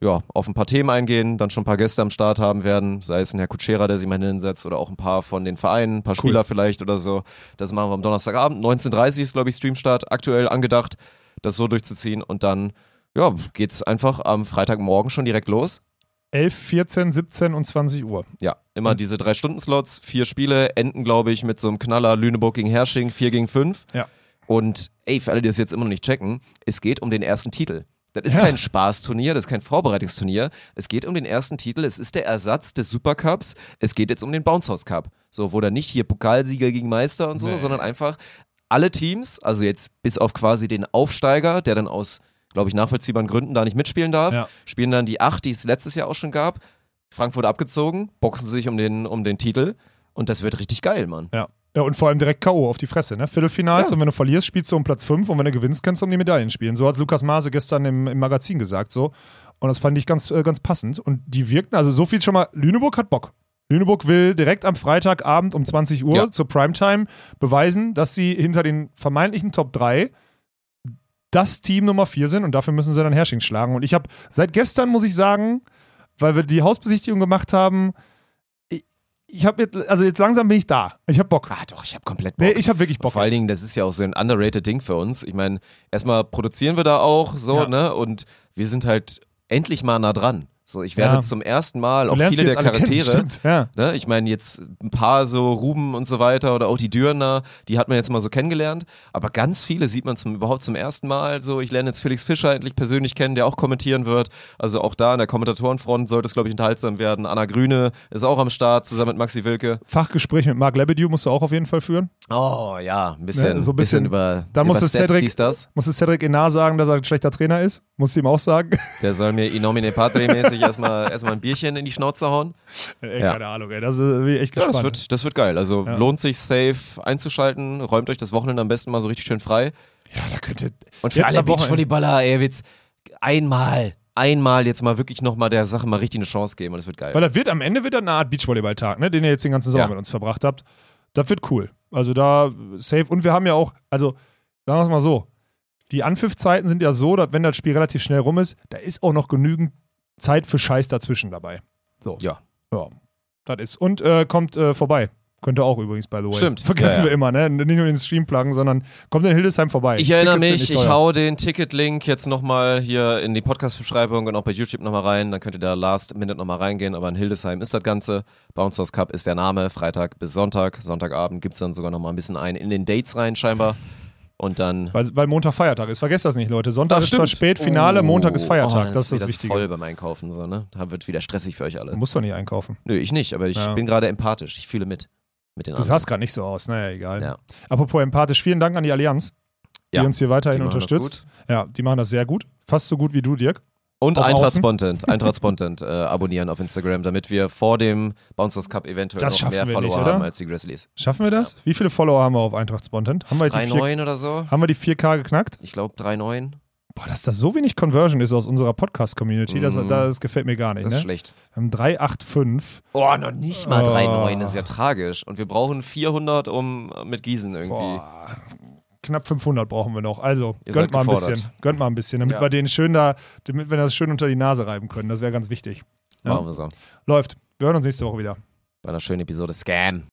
ja, auf ein paar Themen eingehen, dann schon ein paar Gäste am Start haben werden, sei es ein Herr Kutschera, der sich mal hinsetzt oder auch ein paar von den Vereinen, ein paar Spieler vielleicht oder so. Das machen wir am Donnerstagabend. 19.30 ist, glaube ich, Streamstart aktuell angedacht, das so durchzuziehen und dann ja, geht's einfach am Freitagmorgen schon direkt los. 11, 14, 17 und 20 Uhr. Ja, immer diese drei Stunden-Slots, vier Spiele, enden, glaube ich, mit so einem Knaller Lüneburg gegen Hersching, 4 gegen 5. Ja. Und ey, für alle, die das jetzt immer noch nicht checken, es geht um den ersten Titel. Das ist Ja. kein Spaßturnier, das ist kein Vorbereitungsturnier. Es geht um den ersten Titel, es ist der Ersatz des Supercups. Es geht jetzt um den Bounce House Cup. So, wo dann nicht hier Pokalsieger gegen Meister und so, Nee. sondern einfach alle Teams, also jetzt bis auf quasi den Aufsteiger, der dann aus, glaube ich, nachvollziehbaren Gründen da nicht mitspielen darf, Ja. spielen dann die acht, die es letztes Jahr auch schon gab. Frankfurt abgezogen, boxen sich um den, um den Titel und das wird richtig geil, Mann. Ja. Ja, und vor allem direkt K.O. auf die Fresse, ne? Viertelfinals Ja. und wenn du verlierst, spielst du um Platz 5 und wenn du gewinnst, kannst du um die Medaillen spielen. So hat Lukas Maase gestern im, im Magazin gesagt, so. Und das fand ich ganz, äh, ganz passend. Und die wirkten, also so viel schon mal, Lüneburg hat Bock. Lüneburg will direkt am Freitagabend um 20 Uhr Ja. zur Primetime beweisen, dass sie hinter den vermeintlichen Top 3 das Team Nummer 4 sind und dafür müssen sie dann Hersching schlagen. Und ich habe seit gestern, muss ich sagen, weil wir die Hausbesichtigung gemacht haben, ich, ich habe jetzt, also jetzt langsam bin ich da. Ich habe Bock. Ah, doch, ich habe komplett Bock. Nee, ich habe wirklich Bock. Vor allen. Dingen, das ist ja auch so ein underrated Ding für uns. Ich meine, erstmal produzieren wir da auch so, Ja. ne? Und wir sind halt endlich mal nah dran. So, ich werde Ja. zum ersten Mal Du auch viele der kennen, Charaktere. stimmt, ja. Ne? Ich meine, jetzt ein paar so Ruben und so weiter oder auch die Dürner, die hat man jetzt mal so kennengelernt. Aber ganz viele sieht man zum, überhaupt zum ersten Mal. So, ich lerne jetzt Felix Fischer endlich persönlich kennen, der auch kommentieren wird. Also auch da in der Kommentatorenfront sollte es, glaube ich, unterhaltsam werden. Anna Grüne ist auch am Start, zusammen mit Maxi Wilke. Fachgespräch mit Marc Lebedew musst du auch auf jeden Fall führen. Oh ja, ein bisschen, Ne, so ein bisschen- über, Dann über muss es Cedric- das. Musst du Cedric Enar sagen, dass er ein schlechter Trainer ist? Musst du ihm auch sagen? Der soll mir Inomine Padre mäßig erstmal, erstmal ein Bierchen in die Schnauze hauen. ey, Ja. keine Ahnung, ey. Das ist echt Ja, gespannt. das wird, das wird geil. Also Ja. lohnt sich safe einzuschalten. Räumt euch das Wochenende am besten mal so richtig schön frei. ja, da könnte. Und für alle. Beachvolleyballer, ey, wird's einmal, einmal jetzt mal wirklich nochmal der Sache mal richtig eine Chance geben und das wird geil. Weil das wird am Ende wieder eine Art Beachvolleyball-Tag, ne, den ihr jetzt den ganzen Sommer Ja. mit uns verbracht habt. Das wird cool. Also da safe. Und wir haben ja auch, also sagen wir es mal so, die Anpfiffzeiten sind ja so, dass wenn das Spiel relativ schnell rum ist, da ist auch noch genügend Zeit für Scheiß dazwischen dabei. So. Ja. Ja. Das ist. Und äh, kommt äh, vorbei. Könnte auch übrigens, by the way. Stimmt. Vergessen Ja, ja. wir immer, ne? Nicht nur den Stream pluggen, sondern kommt in Hildesheim vorbei. Ich erinnere Tickets mich, ich hau den Ticket-Link jetzt nochmal hier in die Podcast-Beschreibung und auch bei YouTube nochmal rein. Dann könnt ihr da last minute nochmal reingehen. Aber in Hildesheim ist das Ganze. Bounce House Cup ist der Name. Freitag bis Sonntag. Sonntagabend gibt's dann sogar nochmal ein bisschen ein in den Dates rein, scheinbar. Und dann. Weil, weil Montag Feiertag ist. Vergesst das nicht, Leute. Sonntag Ach, ist zwar spät, Finale, Oh. Montag ist Oh, Feiertag. dann das ist wird das Wichtige. voll beim Einkaufen, so, ne? Da wird wieder stressig für euch alle. Du musst doch nicht einkaufen. Nö, ich nicht, aber ich Ja. bin gerade empathisch. Ich fühle mit. Mit den Du anderen. sahst gerade nicht so aus. Naja, egal. Ja. Apropos empathisch, vielen Dank an die Allianz, die Ja, uns hier weiterhin das unterstützt. Ja, die machen das sehr gut. Fast so gut wie du, Dirk. Und Auf Eintracht äh, abonnieren auf Instagram, damit wir vor dem Bouncers Cup eventuell Das noch mehr Follower nicht, haben als die Grizzlies. Schaffen wir das? Wie viele Follower haben wir auf Eintracht Spontent? Haben wir, jetzt die 4, 3,9 oder so. haben wir die 4K geknackt? Ich glaube 3,9. Boah, dass das so wenig Conversion ist aus unserer Podcast-Community, das, Mhm. das gefällt mir gar nicht. Das ist Ne? schlecht. Wir haben 385. Oh, noch nicht mal Oh. 3,9. Das ist ja tragisch. Und wir brauchen 400, um mit Gießen irgendwie. Boah, knapp 500 brauchen wir noch. Also Ihr gönnt mal ein gefordert. bisschen, gönnt mal ein bisschen, damit Ja. wir den schön da, damit wir das schön unter die Nase reiben können. Das wäre ganz wichtig. Ja. Machen wir so. Läuft. Wir hören uns nächste Woche wieder. Bei einer schönen Episode Scam.